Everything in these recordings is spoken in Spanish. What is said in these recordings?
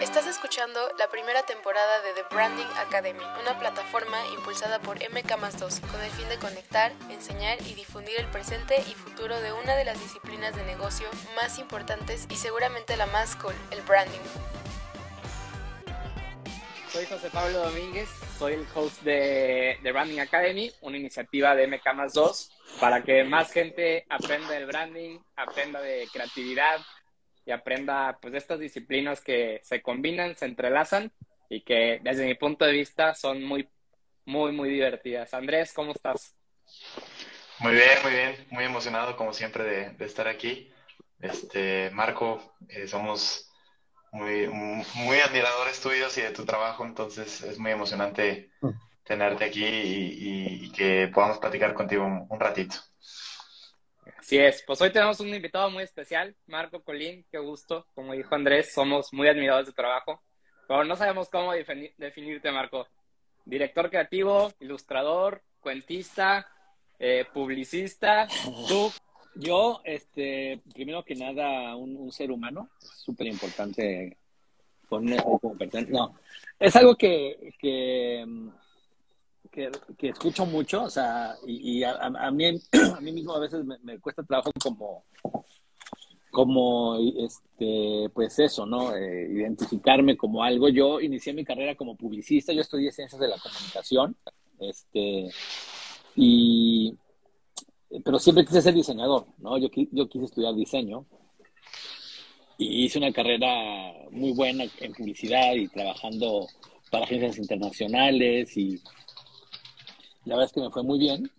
Estás escuchando la primera temporada de The Branding Academy, una plataforma impulsada por MK2 con el fin de conectar, enseñar y difundir el presente y futuro de una de las disciplinas de negocio más importantes y seguramente la más cool, el branding. Soy José Pablo Domínguez, soy el host de The Branding Academy, una iniciativa de MK2 para que más gente aprenda del branding, aprenda de creatividad, y aprenda pues estas disciplinas que se combinan, se entrelazan y que desde mi punto de vista son muy, muy, muy divertidas. Andrés, ¿cómo estás? Muy bien, muy bien, muy emocionado como siempre de, estar aquí. Este, Marco, eh, somos muy, muy admiradores tuyos y de tu trabajo, entonces es muy emocionante mm. tenerte aquí y, que podamos platicar contigo un ratito. Así es, pues hoy tenemos un invitado muy especial, Marco Colín, qué gusto, como dijo Andrés, somos muy admiradores de trabajo, pero no sabemos cómo definirte, Marco. Director creativo, ilustrador, cuentista, eh, publicista, tú. Yo, este, primero que nada, un, ser humano, es súper importante ponerme como No, es algo que, que que, escucho mucho, o sea, y, a, mí, a mí mismo a veces me, cuesta trabajo como, como, este, pues eso, ¿no? Eh, identificarme como algo. Yo inicié mi carrera como publicista, yo estudié ciencias de la comunicación, este, y, pero siempre quise ser diseñador, ¿no? Yo, yo quise estudiar diseño y hice una carrera muy buena en publicidad y trabajando para agencias internacionales y la verdad es que me fue muy bien,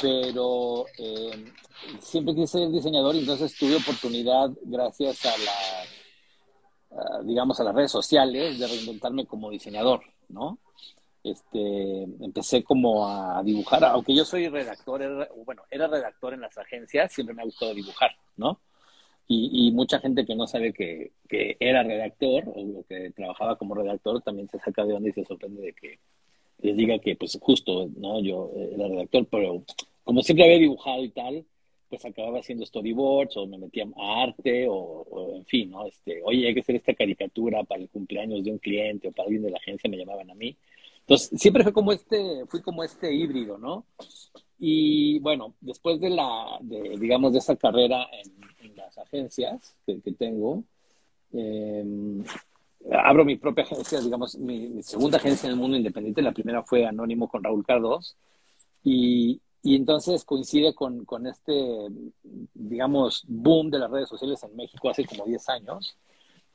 pero eh, siempre quise ser diseñador y entonces tuve oportunidad, gracias a las, digamos, a las redes sociales, de reinventarme como diseñador, ¿no? Este, empecé como a dibujar, aunque yo soy redactor, bueno, era redactor en las agencias, siempre me ha gustado dibujar, ¿no? Y, mucha gente que no sabe que, que, era redactor o que trabajaba como redactor también se saca de onda y se sorprende de que les diga que, pues justo, ¿no? Yo era redactor, pero como siempre había dibujado y tal, pues acababa haciendo storyboards o me metía a arte o, en fin, ¿no? Este, oye, hay que hacer esta caricatura para el cumpleaños de un cliente o para alguien de la agencia, me llamaban a mí. Entonces, siempre fue como este, fui como este híbrido, ¿no? Y bueno, después de la, de, digamos, de esa carrera en, las agencias que, que tengo, eh, abro mi propia agencia, digamos, mi, segunda agencia en el mundo independiente. La primera fue Anónimo con Raúl Cardos. Y, y entonces coincide con, con, este, digamos, boom de las redes sociales en México hace como 10 años.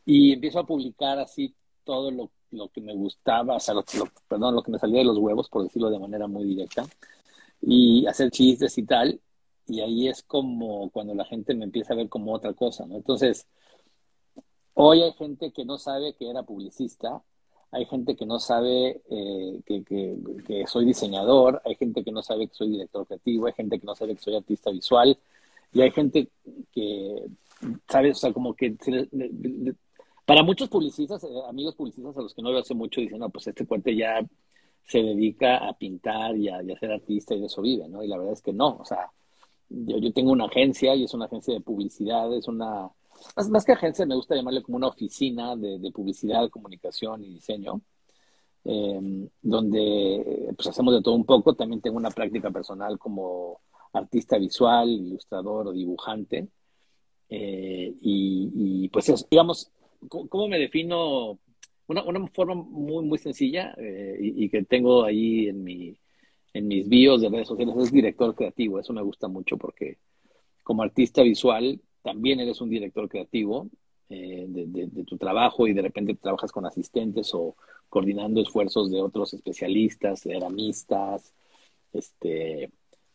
Y empiezo a publicar así todo lo, lo que me gustaba, o sea, lo, perdón, lo que me salía de los huevos, por decirlo de manera muy directa. Y hacer chistes y tal. Y ahí es como cuando la gente me empieza a ver como otra cosa, ¿no? Entonces, Hoy hay gente que no sabe que era publicista, hay gente que no sabe eh, que, soy diseñador, hay gente que no sabe que soy director creativo, hay gente que no sabe que soy artista visual, y hay gente que, ¿sabes? O sea, como que para muchos publicistas, eh, amigos publicistas a los que no veo hace mucho, dicen, no, pues este cuate ya se dedica a pintar y a, ser artista y de eso vive, ¿no? Y la verdad es que no, o sea, yo, yo tengo una agencia y es una agencia de publicidad, es una más, que agencia, me gusta llamarle como una oficina de, publicidad, comunicación y diseño, em, donde pues hacemos de todo un poco. También tengo una práctica personal como artista visual, ilustrador o dibujante. Eh, y, pues digamos, ¿cómo, me defino? Una, una forma muy, muy sencilla eh, y, que tengo ahí en, mi, en mis bios de redes sociales es director creativo. Eso me gusta mucho porque como artista visual también eres un director creativo eh, de, tu trabajo y de repente trabajas con asistentes o coordinando esfuerzos de otros especialistas, ceramistas, este,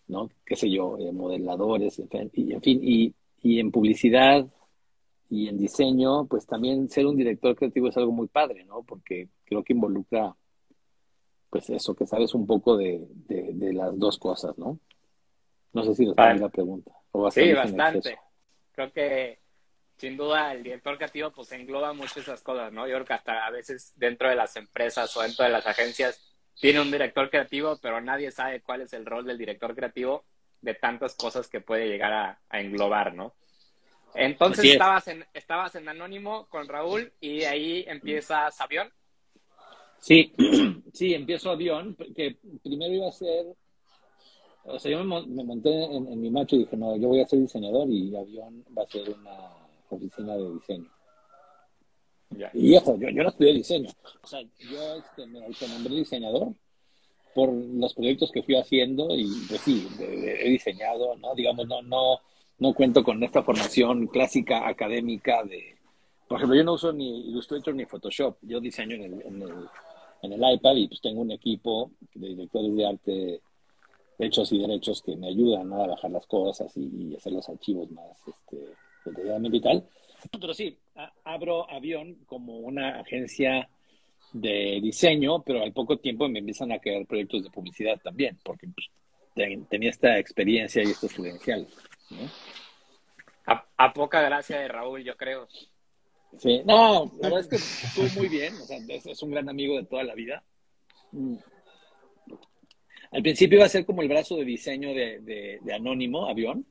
¿no? qué sé yo, eh, modeladores, y, en fin, y, y en publicidad y en diseño, pues también ser un director creativo es algo muy padre, ¿no? Porque creo que involucra, pues eso, que sabes un poco de, de, las dos cosas, ¿no? No sé si nos la pregunta. sí, bastante creo que sin duda el director creativo pues engloba mucho esas cosas, ¿no? Yo creo que hasta a veces dentro de las empresas o dentro de las agencias tiene un director creativo, pero nadie sabe cuál es el rol del director creativo de tantas cosas que puede llegar a, englobar, ¿no? Entonces estabas en, estabas en Anónimo con Raúl y ahí empiezas Avión. Sí, sí, empiezo Avión, que primero iba a ser, o sea, yo me, monté en, mi macho y dije, no, yo voy a ser diseñador y Avión va a ser una oficina de diseño. Y eso, yo, yo no estudié diseño. O sea, yo este, me autonombré diseñador por los proyectos que fui haciendo y pues sí, he diseñado, ¿no? Digamos, no, no, no cuento con esta formación clásica académica de, por ejemplo, yo no uso ni Illustrator ni Photoshop, yo diseño en el, en el, en el iPad y pues tengo un equipo de directores de arte hechos y derechos que me ayudan a bajar las cosas y, hacer los archivos más este, detalladamente y tal. Pero sí, abro Avión como una agencia de diseño, pero al poco tiempo me empiezan a caer proyectos de publicidad también, porque pues, tenía esta experiencia y estos credenciales. A, poca gracia de Raúl, yo creo. Sí, no, la verdad es que estuvo muy bien, o sea, es, un gran amigo de toda la vida. Al principio iba a ser como el brazo de diseño de, Anónimo, avión,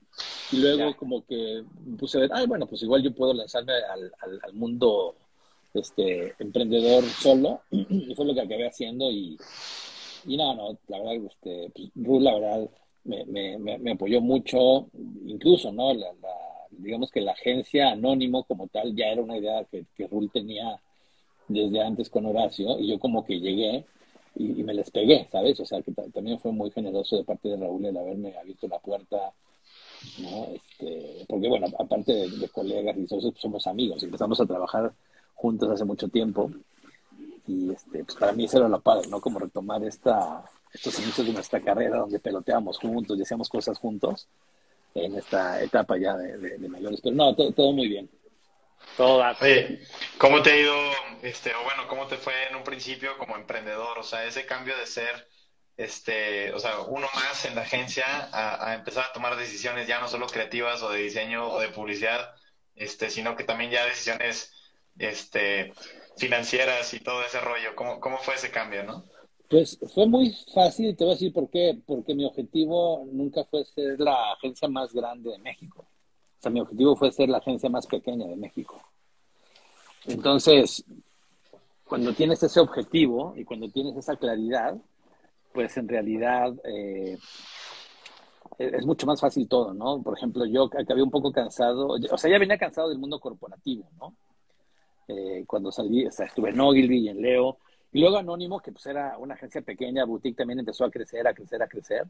y luego como que puse a ver, ay, bueno, pues igual yo puedo lanzarme al, al, mundo este, emprendedor solo, y fue lo que acabé haciendo, y, y no, no, la verdad, este, pues, la verdad, me, me, me, apoyó mucho, incluso, ¿no? La, digamos que la agencia Anónimo como tal ya era una idea que, que Rul tenía desde antes con Horacio, y yo como que llegué y, me les pegué, ¿sabes? O sea, que también fue muy generoso de parte de Raúl el haberme abierto la puerta, ¿no? Este, porque, bueno, aparte de, colegas y socios, pues somos amigos, empezamos a trabajar juntos hace mucho tiempo. Y este, pues para mí eso era lo padre, ¿no? Como retomar esta, estos inicios de nuestra carrera donde peloteábamos juntos y hacíamos cosas juntos en esta etapa ya de, mayores. Pero no, todo muy bien. Oye, ¿cómo te ha ido, este, o bueno, cómo te fue en un principio como emprendedor? O sea, ese cambio de ser, este, o sea, uno más en la agencia a, empezar a tomar decisiones ya no solo creativas o de diseño o de publicidad, este, sino que también ya decisiones, este, financieras y todo ese rollo. ¿Cómo, cómo fue ese cambio, no? Pues fue muy fácil, te voy a decir por qué, porque mi objetivo nunca fue ser la agencia más grande de México. O sea, mi objetivo fue ser la agencia más pequeña de México. Entonces, cuando tienes ese objetivo y cuando tienes esa claridad, pues en realidad eh, es mucho más fácil todo, ¿no? Por ejemplo, yo acabé un poco cansado, o sea, ya venía cansado del mundo corporativo, ¿no? Eh, cuando salí, o sea, estuve en Ogilvy y en Leo, y luego Anónimo, que pues era una agencia pequeña, boutique, también empezó a crecer, a crecer, a crecer.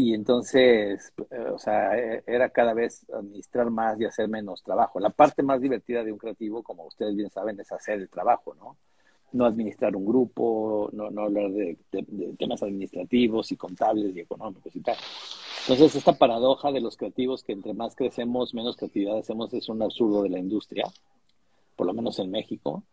Y entonces, eh, o sea, e, era cada vez administrar más y hacer menos trabajo. La parte más divertida de un creativo, como ustedes bien saben, es hacer el trabajo, ¿no? No administrar un grupo, no, no hablar de, temas administrativos y contables y económicos y tal. Entonces, esta paradoja de los creativos que entre más crecemos, menos creatividad hacemos, es un absurdo de la industria, por lo menos en México.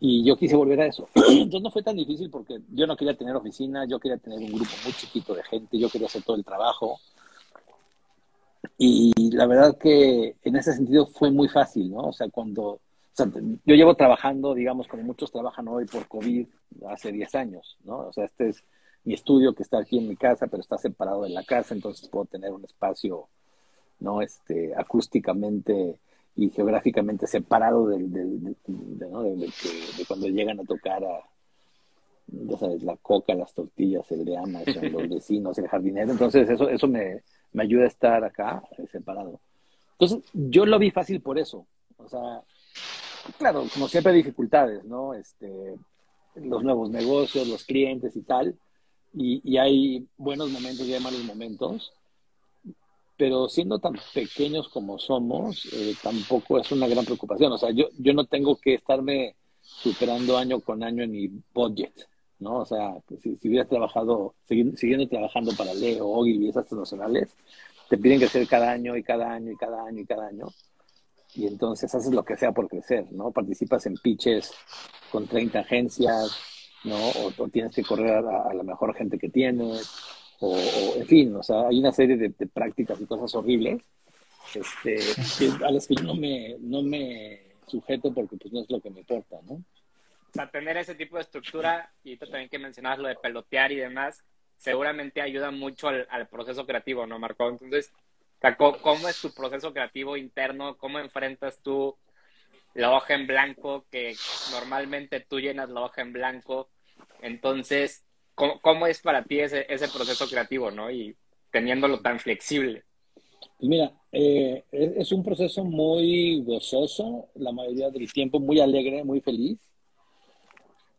Y yo quise volver a eso. Entonces no fue tan difícil porque yo no quería tener oficina, yo quería tener un grupo muy chiquito de gente, yo quería hacer todo el trabajo. Y la verdad que en ese sentido fue muy fácil, ¿no? O sea, cuando, yo llevo trabajando, digamos, como muchos trabajan hoy por COVID hace 10 años, ¿no? O sea, este es mi estudio que está aquí en mi casa, pero está separado de la casa, entonces puedo tener un espacio, ¿no? Este, acústicamente y geográficamente separado de, cuando llegan a tocar a, ya sabes, la coca, las tortillas, el de los vecinos, el jardinero. Entonces, eso, eso me, me ayuda a estar acá eh, separado. Entonces, yo lo vi fácil por eso. O sea, claro, como siempre hay dificultades, ¿no? Este, los nuevos negocios, los clientes y tal. Y, y hay buenos momentos y hay malos momentos pero siendo tan pequeños como somos, eh, tampoco es una gran preocupación. O sea, yo, yo no tengo que estarme superando año con año en mi budget, ¿no? O sea, si, si hubieras trabajado, siguiendo, trabajando para Leo, Ogilvy y esas transnacionales, te piden crecer cada año y cada año y cada año y cada año. Y entonces haces lo que sea por crecer, ¿no? Participas en pitches con 30 agencias, ¿no? O, tienes que correr a la mejor gente que tienes o, en fin, o sea, hay una serie de, prácticas y cosas horribles este, a las que yo no me, no me sujeto porque pues no es lo que me importa, ¿no? O sea, tener ese tipo de estructura, y tú también que mencionabas lo de pelotear y demás, seguramente ayuda mucho al, proceso creativo, ¿no, Marco? Entonces, ¿cómo, es tu proceso creativo interno? ¿Cómo enfrentas tú la hoja en blanco que normalmente tú llenas la hoja en blanco? Entonces, ¿cómo, es para ti ese, proceso creativo, no? Y teniéndolo tan flexible. Pues mira, eh, es un proceso muy gozoso, la mayoría del tiempo muy alegre, muy feliz.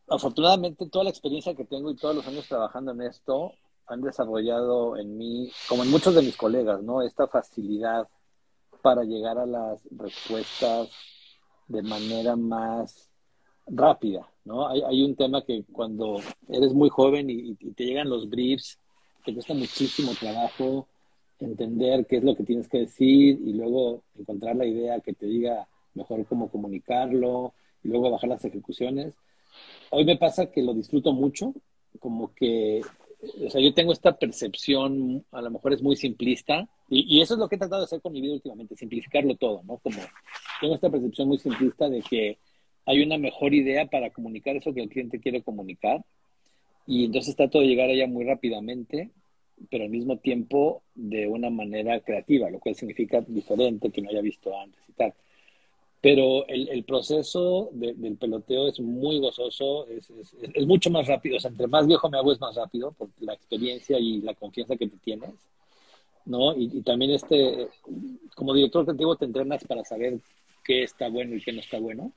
Afortunadamente, toda la experiencia que tengo y todos los años trabajando en esto han desarrollado en mí, como en muchos de mis colegas, ¿no? Esta facilidad para llegar a las respuestas de manera más rápida, ¿no? Hay, hay un tema que cuando eres muy joven y, y te llegan los briefs, te cuesta muchísimo trabajo entender qué es lo que tienes que decir y luego encontrar la idea que te diga mejor cómo comunicarlo y luego bajar las ejecuciones. Hoy me pasa que lo disfruto mucho, como que, o sea, yo tengo esta percepción, a lo mejor es muy simplista, y, y eso es lo que he tratado de hacer con mi vida últimamente, simplificarlo todo, ¿no? Como tengo esta percepción muy simplista de que hay una mejor idea para comunicar eso que el cliente quiere comunicar, y entonces trato de llegar allá muy rápidamente pero al mismo tiempo de una manera creativa, lo cual significa diferente que no haya visto antes y tal. Pero el, el proceso del peloteo es muy gozoso, es, es, es, mucho más rápido. O sea, entre más viejo me hago es más rápido por la experiencia y la confianza que te tienes. ¿no? Y, y también este, como director creativo te entrenas para saber qué está bueno y qué no está bueno.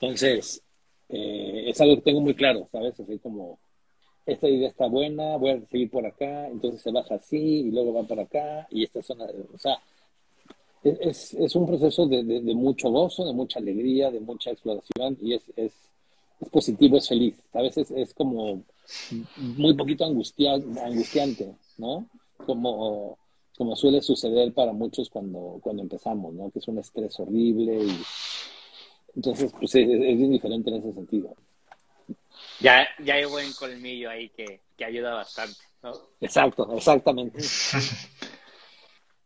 Entonces, eh, es algo que tengo muy claro, ¿sabes? Así como esta idea está buena, voy a seguir por acá, entonces se baja así y luego va para acá y esta zona, o sea, es, es un proceso de, de, mucho gozo, de mucha alegría, de mucha exploración y es, es, es positivo, es feliz. A veces es como muy poquito angustia, angustiante, ¿no? Como, como suele suceder para muchos cuando, cuando empezamos, ¿no? Que es un estrés horrible y entonces pues es, es bien diferente en ese sentido ya, ya hay buen colmillo ahí que, que ayuda bastante, ¿no? Exacto, exactamente.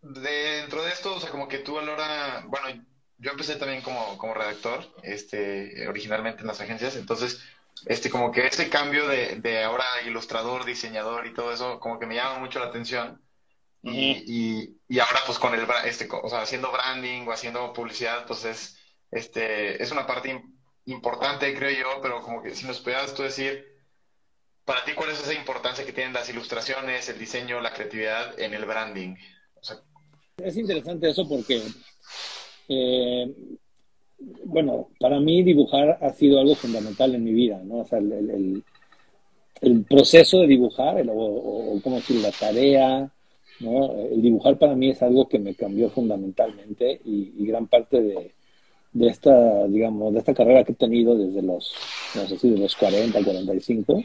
Dentro de esto, o sea, como que tú a la hora, bueno, yo empecé también como, como redactor, este, originalmente en las agencias, entonces, este, como que ese cambio de, de ahora ilustrador, diseñador y todo eso, como que me llama mucho la atención. Y, y, y, ahora pues con el, este, o sea, haciendo branding o haciendo publicidad, pues es, este, es una parte importante, creo yo, pero como que si nos pudieras tú decir, para ti, ¿cuál es esa importancia que tienen las ilustraciones, el diseño, la creatividad en el branding? Es interesante eso porque, eh, bueno, para mí dibujar ha sido algo fundamental en mi vida, ¿no? O sea, el, el, proceso de dibujar, el, o, o, ¿cómo decir?, la tarea, ¿no? El dibujar para mí es algo que me cambió fundamentalmente y gran parte de de esta, digamos, de esta carrera que he tenido desde los, no sé si de los 40 al 45,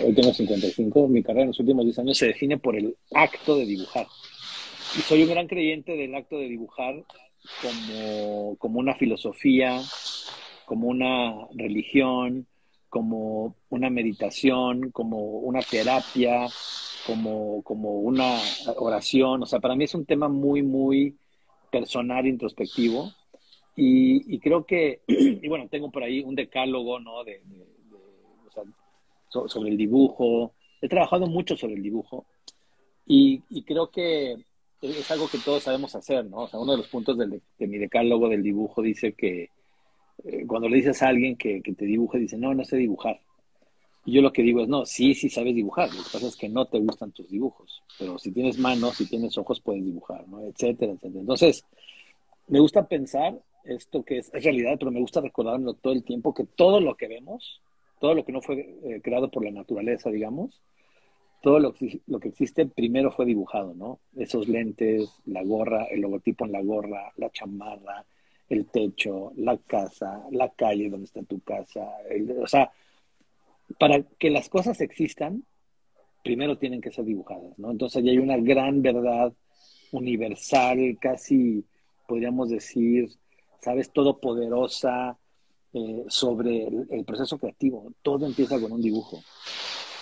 hoy tengo 55, mi carrera en los últimos 10 años se define por el acto de dibujar. Y soy un gran creyente del acto de dibujar como, como una filosofía, como una religión, como una meditación, como una terapia, como, como una oración. O sea, para mí es un tema muy, muy personal, introspectivo, y, y, creo que, y bueno, tengo por ahí un decálogo, ¿no? De, de, de o sea, so, sobre el dibujo. He trabajado mucho sobre el dibujo y, y, creo que es algo que todos sabemos hacer, ¿no? O sea, uno de los puntos del, de mi decálogo del dibujo dice que eh, cuando le dices a alguien que, que, te dibuje, dice, no, no sé dibujar. Y yo lo que digo es, no, sí, sí sabes dibujar. Lo que pasa es que no te gustan tus dibujos. Pero si tienes manos, si tienes ojos, puedes dibujar, ¿no? Etcétera, etcétera. Entonces, me gusta pensar esto que es, realidad, pero me gusta recordarlo todo el tiempo, que todo lo que vemos, todo lo que no fue eh, creado por la naturaleza, digamos, todo lo, que existe primero fue dibujado, ¿no? Esos lentes, la gorra, el logotipo en la gorra, la chamarra, el techo, la casa, la calle donde está tu casa, o sea, para que las cosas existan, primero tienen que ser dibujadas, ¿no? Entonces ya hay una gran verdad universal, casi podríamos decir, ¿sabes? Todopoderosa eh, sobre el, el, proceso creativo. Todo empieza con un dibujo.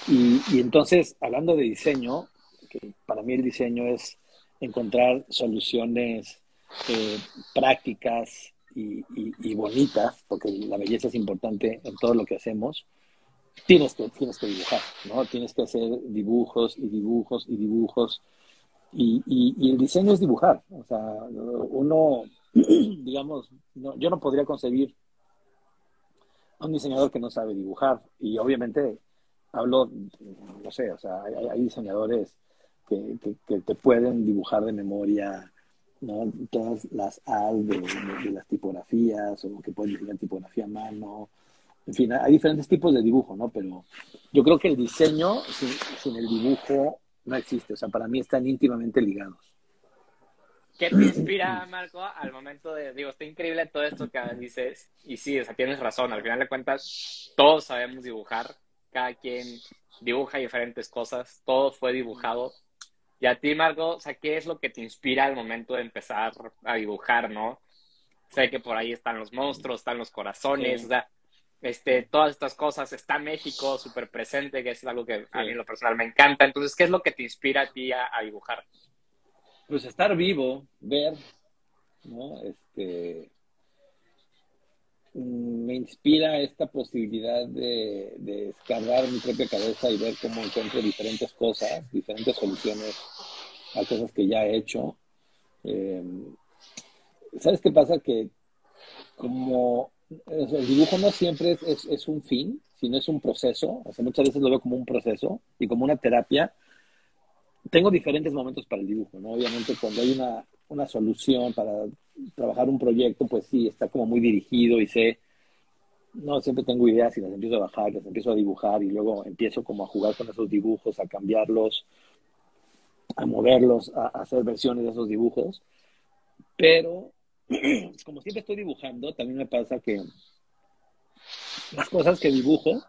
Y, y, entonces, hablando de diseño, que para mí el diseño es encontrar soluciones eh, prácticas y, y, y, bonitas, porque la belleza es importante en todo lo que hacemos, tienes que, tienes que dibujar, ¿no? Tienes que hacer dibujos y dibujos y dibujos y, y, el diseño es dibujar. O sea, uno, digamos, no, yo no podría concebir a un diseñador que no sabe dibujar. Y obviamente hablo, no sé, o sea, hay, diseñadores que, que, te pueden dibujar de memoria ¿no? todas las A's de, las tipografías o que pueden diseñar tipografía a mano. En fin, hay diferentes tipos de dibujo, ¿no? Pero yo creo que el diseño sin, sin el dibujo no existe. O sea, para mí están íntimamente ligados. ¿Qué te inspira, Marco, al momento de, digo, está increíble todo esto que dices, y sí, o sea, tienes razón, al final de cuentas, todos sabemos dibujar, cada quien dibuja diferentes cosas, todo fue dibujado. Y a ti, Marco, o sea, ¿qué es lo que te inspira al momento de empezar a dibujar, no? Sé que por ahí están los monstruos, están los corazones, o sea, este, todas estas cosas, está México súper presente, que es algo que a mí en lo personal me encanta. Entonces, ¿qué es lo que te inspira a ti a, dibujar? Pues estar vivo, ver, ¿no? Este, mm, me inspira esta posibilidad de, de escarbar mi propia cabeza y ver cómo encuentro diferentes cosas, diferentes soluciones a cosas que ya he hecho. Em, ¿Sabes qué pasa? Que como el dibujo no siempre es, es, un fin, sino es un proceso. O sea, muchas veces lo veo como un proceso y como una terapia. Tengo diferentes momentos para el dibujo, ¿no? Obviamente cuando hay una, una solución para trabajar un proyecto, pues sí, está como muy dirigido y sé, no, siempre tengo ideas y las empiezo a bajar, las empiezo a dibujar y luego empiezo como a jugar con esos dibujos, a cambiarlos, a moverlos, a hacer versiones de esos dibujos. Pero como siempre estoy dibujando, también me pasa que las cosas que dibujo,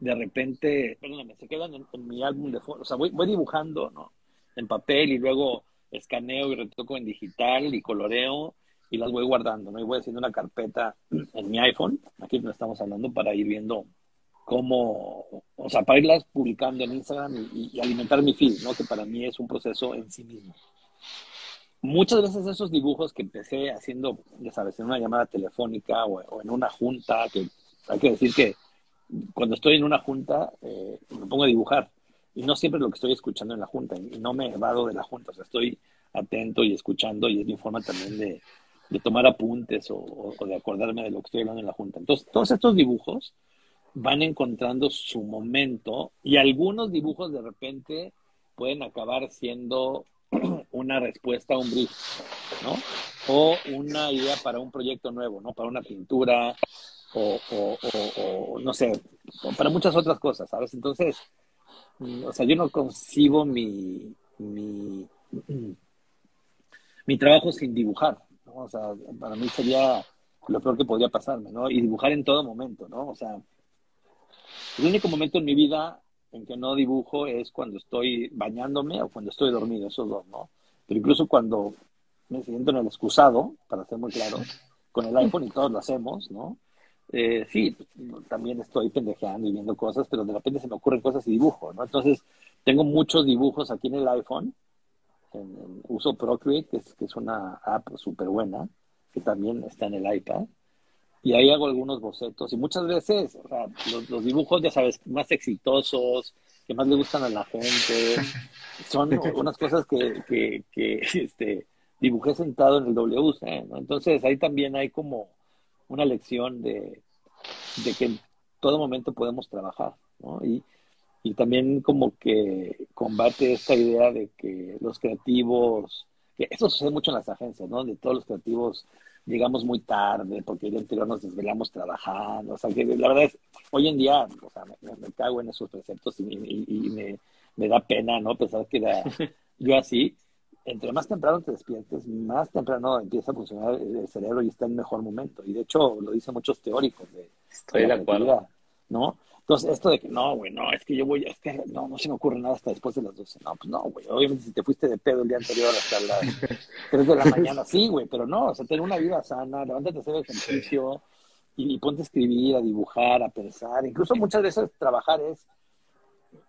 de repente, perdóname, se quedan en, mi álbum de fotos. O sea, voy, dibujando, ¿no? En papel y luego escaneo y retoco en digital y coloreo y las voy guardando, ¿no? Y voy haciendo una carpeta en mi iPhone, aquí no estamos hablando, para ir viendo cómo, o sea, para irlas publicando en Instagram y, y alimentar mi feed, ¿no? Que para mí es un proceso en sí mismo muchas veces esos dibujos que empecé haciendo, ya sabes, en una llamada telefónica o, en una junta, que hay que decir que cuando estoy en una junta eh, me pongo a dibujar y no siempre lo que estoy escuchando en la junta y no me evado de la junta, o sea, estoy atento y escuchando y es mi forma también de, tomar apuntes o, de acordarme de lo que estoy hablando en la junta. Entonces, todos estos dibujos van encontrando su momento y algunos dibujos de repente pueden acabar siendo una respuesta a un brief, ¿no? O una idea para un proyecto nuevo, ¿no? Para una pintura o, no sé, para muchas otras cosas, ¿sabes? Entonces, mm, o sea, yo no concibo mi, mi, mi trabajo sin dibujar, ¿no? O sea, para mí sería lo peor que podría pasarme, ¿no? Y dibujar en todo momento, ¿no? O sea, el único momento en mi vida en que no dibujo es cuando estoy bañándome o cuando estoy dormido, esos dos, ¿no? Pero incluso cuando me siento en el excusado, para ser muy claro, con el iPhone y todos lo hacemos, ¿no? Eh, sí, también estoy pendejeando y viendo cosas, pero de repente se me ocurren cosas y dibujo, ¿no? Entonces, tengo muchos dibujos aquí en el iPhone. En, uso Procreate, que es, que es una app súper buena, que también está en el iPad y ahí hago algunos bocetos y muchas veces, o sea, los, dibujos, ya sabes, más exitosos, que más le gustan a la gente, son unas cosas que, que, que este, dibujé sentado en el WC, ¿no? Entonces ahí también hay como una lección de, de que en todo momento podemos trabajar, ¿no? Y, y también como que combate esta idea de que los creativos, que eso sucede mucho en las agencias, ¿no? De todos los creativos llegamos muy tarde porque el día anterior nos desvelamos trabajando. O sea, que la verdad es, hoy en día, o sea, me, cago en esos preceptos y, me, me, da pena, ¿no? Pensar que era yo así. Entre más temprano te despiertes, más temprano empieza a funcionar el cerebro y está en mejor momento. Y de hecho, lo dicen muchos teóricos de, Estoy de, acuerdo. ¿no? Entonces, esto de que no, güey, no, es que yo voy, es que no, no se me ocurre nada hasta después de las 12. No, pues no, güey, obviamente si te fuiste de pedo el día anterior hasta las 3 de la mañana, sí, güey, pero no, o sea, tener una vida sana, levántate a hacer ejercicio y, ponte a escribir, a dibujar, a pensar. Incluso muchas veces trabajar es,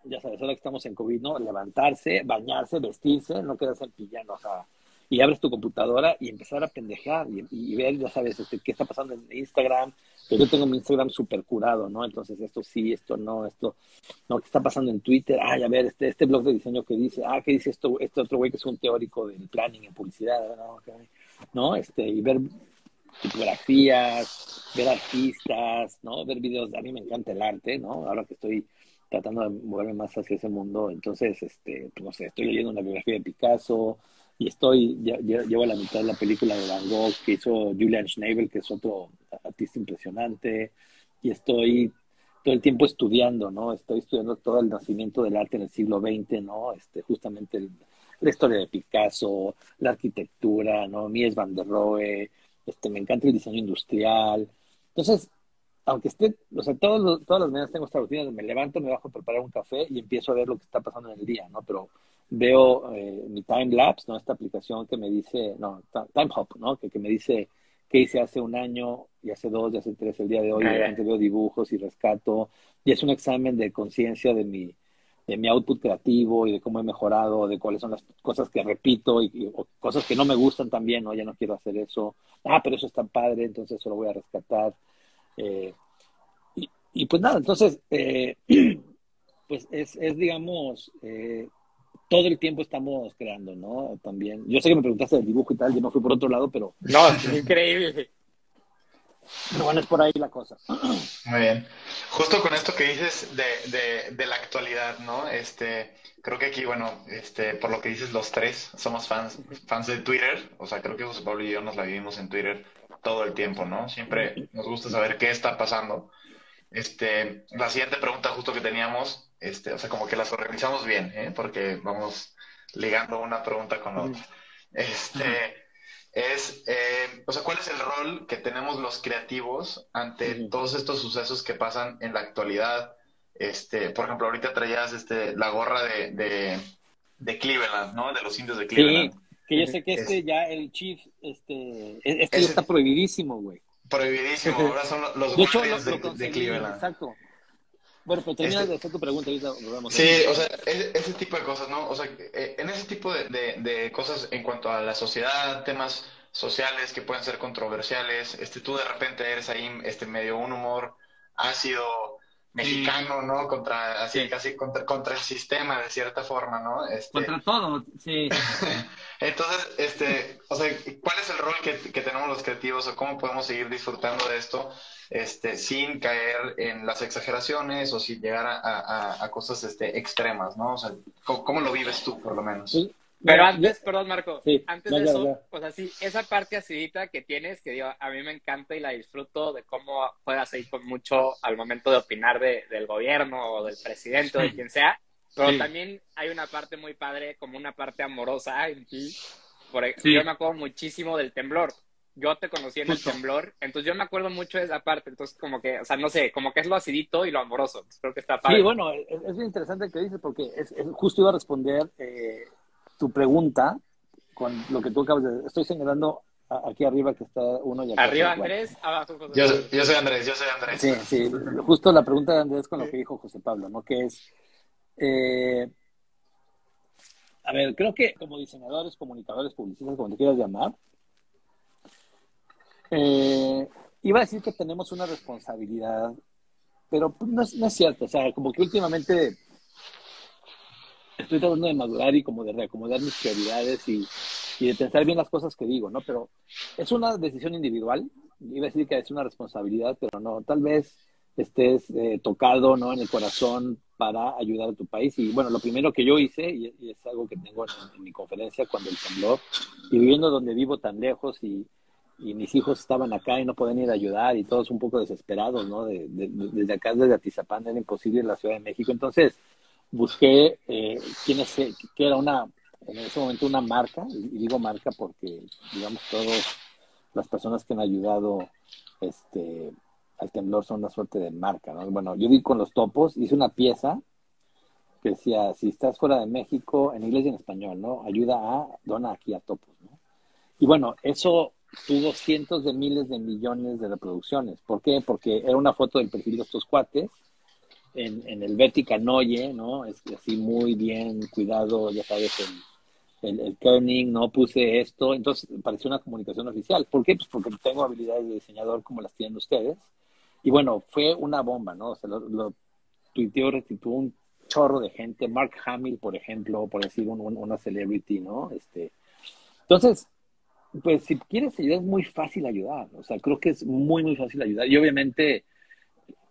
ya sabes, ahora que estamos en COVID, ¿no? Levantarse, bañarse, vestirse, no quedarse en o sea, y abres tu computadora y empezar a pendejear y, ver, ya sabes, este, qué está pasando en Instagram. Pero yo tengo mi Instagram súper curado, ¿no? Entonces, esto sí, esto no, esto, no, ¿qué está pasando en Twitter? Ay, a ver, este, este blog de diseño que dice, ah, ¿qué dice esto? Este otro güey que es un teórico del planning en publicidad, ¿no? ¿no? Este, y ver tipografías, ver artistas, ¿no? Ver videos, a mí me encanta el arte, ¿no? Ahora que estoy tratando de moverme más hacia ese mundo, entonces, este, pues, no sé, estoy leyendo una biografía de Picasso, y estoy, ya, llevo a la mitad de la película de Van Gogh que hizo Julian Schnabel, que es otro artista impresionante, y estoy todo el tiempo estudiando, ¿no? Estoy estudiando todo el nacimiento del arte en el siglo XX, ¿no? Este, justamente la historia de Picasso, la arquitectura, ¿no? Mies van der Rohe, este, me encanta el diseño industrial. Entonces, aunque esté, o sea, todos todas las mañanas tengo esta rutina de me levanto, me bajo a preparar un café y empiezo a ver lo que está pasando en el día, ¿no? Pero veo eh, mi time lapse, ¿no? Esta aplicación que me dice, no, time hop, ¿no? Que, que me dice qué hice hace un año y hace dos y hace tres el día de hoy, antes veo dibujos y rescato, y es un examen de conciencia de mi, de mi output creativo y de cómo he mejorado, de cuáles son las cosas que repito y, cosas que no me gustan también, ¿no? Ya no quiero hacer eso. Ah, pero eso está padre, entonces eso lo voy a rescatar. Eh, y, y, pues nada, entonces, eh, pues es, es digamos, eh, todo el tiempo estamos creando, ¿no? También. Yo sé que me preguntaste del dibujo y tal, yo no fui por otro lado, pero. No, es increíble. Pero bueno, es por ahí la cosa. Muy bien. Justo con esto que dices de, de, de, la actualidad, ¿no? Este, creo que aquí, bueno, este, por lo que dices los tres, somos fans, fans de Twitter. O sea, creo que José Pablo y yo nos la vivimos en Twitter todo el tiempo, ¿no? Siempre nos gusta saber qué está pasando. Este, la siguiente pregunta justo que teníamos este, o sea, como que las organizamos bien, ¿eh? porque vamos ligando una pregunta con otra. Este, es, eh, o sea, ¿cuál es el rol que tenemos los creativos ante todos estos sucesos que pasan en la actualidad? Este, por ejemplo, ahorita traías este, la gorra de, de, de Cleveland, ¿no? De los indios de Cleveland. Sí, que yo sé que este ya, el chief, este, e-, este está prohibidísimo, güey. Prohibidísimo, ahora son los de, de, Cleveland. Exacto. Bueno, pero termina este de hacer tu pregunta ahorita Sí, o sea, ese, tipo de cosas, ¿no? O sea, eh, en ese tipo de, de, cosas en cuanto a la sociedad, temas sociales que pueden ser controversiales, este, tú de repente eres ahí este, medio un humor ácido, mexicano, ¿no? Contra, así, casi contra, contra el sistema, de cierta forma, ¿no? Este... Contra todo, sí. Entonces, este, o sea, ¿cuál es el rol que, que, tenemos los creativos o cómo podemos seguir disfrutando de esto este, sin caer en las exageraciones o sin llegar a, a, a cosas este, extremas, ¿no? O sea, ¿cómo, lo vives tú, por lo menos? Pero antes, perdón, Marco, antes de eso, o sea, sí, esa parte acidita que tienes, que digo, a mí me encanta y la disfruto de cómo puedas ir con mucho al momento de opinar de, del gobierno o del presidente o de quien sea, pero también hay una parte muy padre, como una parte amorosa en ti. Por, Yo me acuerdo muchísimo del temblor. Yo te conocí en el temblor, entonces yo me acuerdo mucho de esa parte. Entonces, como que, o sea, no sé, como que es lo acidito y lo amoroso. creo que está padre. Sí, bueno, es, es bien interesante que dices, porque es, justo iba a responder. Eh, tu pregunta con lo que tú acabas de... Estoy señalando aquí arriba que está uno y Arriba Andrés, abajo José yo, yo, soy Andrés, yo soy Andrés. Sí, sí, justo la pregunta de Andrés con lo que dijo José Pablo, ¿no? Que es... Eh, a ver, creo que como diseñadores, comunicadores, publicistas, como te quieras llamar, eh, iba a decir que tenemos una responsabilidad, pero pues, no, es, no es cierto. O sea, como que últimamente estoy tratando de madurar y como de reacomodar mis prioridades y, de pensar bien las cosas que digo, ¿no? Pero es una decisión individual, iba a decir que es una responsabilidad, pero no, tal vez estés eh, tocado, ¿no? En el corazón para ayudar a tu país. Y bueno, lo primero que yo hice, y, es algo que tengo en, mi conferencia cuando el temblor, y viviendo donde vivo tan lejos y, y mis hijos estaban acá y no podían ir a ayudar y todos un poco desesperados, ¿no? De, desde acá, desde Atizapán, era imposible en la Ciudad de México. Entonces, busqué eh, quién es, que era una, en ese momento una marca, y digo marca porque, digamos, todas las personas que han ayudado este, al temblor son una suerte de marca, ¿no? Bueno, yo vi con los topos, hice una pieza que decía, si estás fuera de México, en inglés y en español, ¿no? Ayuda a, dona aquí a topos, ¿no? Y bueno, eso tuvo cientos de miles de millones de reproducciones. ¿Por qué? Porque era una foto del perfil de estos cuates en, el Vertica Noye, ¿no? Es así muy bien cuidado, ya sabes, el, el kerning, no puse esto, entonces pareció una comunicación oficial. ¿Por qué? Pues porque tengo habilidades de diseñador como las tienen ustedes. Y bueno, fue una bomba, ¿no? O sea, lo, lo tuiteó, restituyó un chorro de gente. Mark Hamill, por ejemplo, por decir un, una celebrity, ¿no? Este, entonces, pues si quieres ayudar es muy fácil ayudar. O sea, creo que es muy, muy fácil ayudar. Y obviamente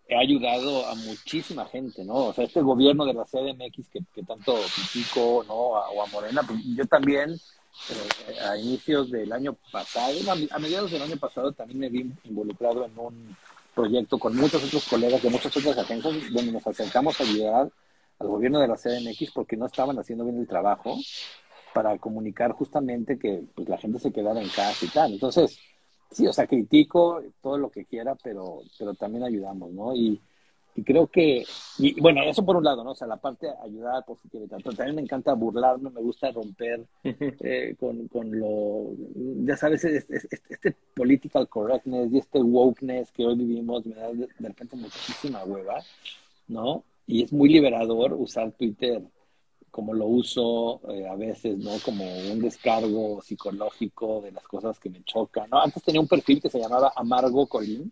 he ayudado a muchísima gente, ¿no? O sea, este gobierno de la CDMX que, que tanto critico, ¿no? o a Morena, pues yo también eh, a inicios del año pasado, a mediados del año pasado también me vi involucrado en un proyecto con muchos otros colegas de muchas otras agencias donde nos acercamos a ayudar al gobierno de la CDMX porque no estaban haciendo bien el trabajo para comunicar justamente que pues, la gente se quedara en casa y tal. Entonces, sí, o sea, critico todo lo que quiera, pero, pero también ayudamos, ¿no? Y, y creo que, y bueno, eso por un lado, ¿no? O sea, la parte de ayudar positiva y tal, pero también me encanta burlarme, me gusta romper eh, con, con, lo, ya sabes, este, este, political correctness y este wokeness que hoy vivimos me da de, de repente muchísima hueva, ¿no? Y es muy liberador usar Twitter como lo uso eh, a veces, ¿no? Como un descargo psicológico de las cosas que me chocan, ¿no? Antes tenía un perfil que se llamaba Amargo Colín,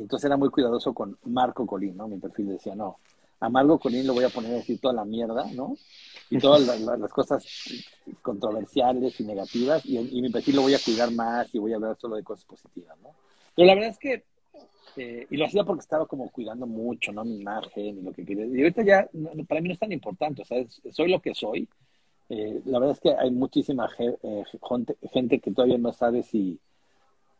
entonces era muy cuidadoso con Marco Colín, ¿no? Mi perfil decía, no, Amargo Colín lo voy a poner a decir toda la mierda, ¿no? Y todas las, cosas controversiales y negativas, y, mi perfil lo voy a cuidar más y voy a hablar solo de cosas positivas, ¿no? Pero la verdad es que este, y lo hacía porque estaba como cuidando mucho, ¿no? Mi imagen y lo que quería. Y ahorita ya, para mí no es tan importante, o sea, soy lo que soy. Eh, la verdad es que hay muchísima eh, gente, que todavía no sabe si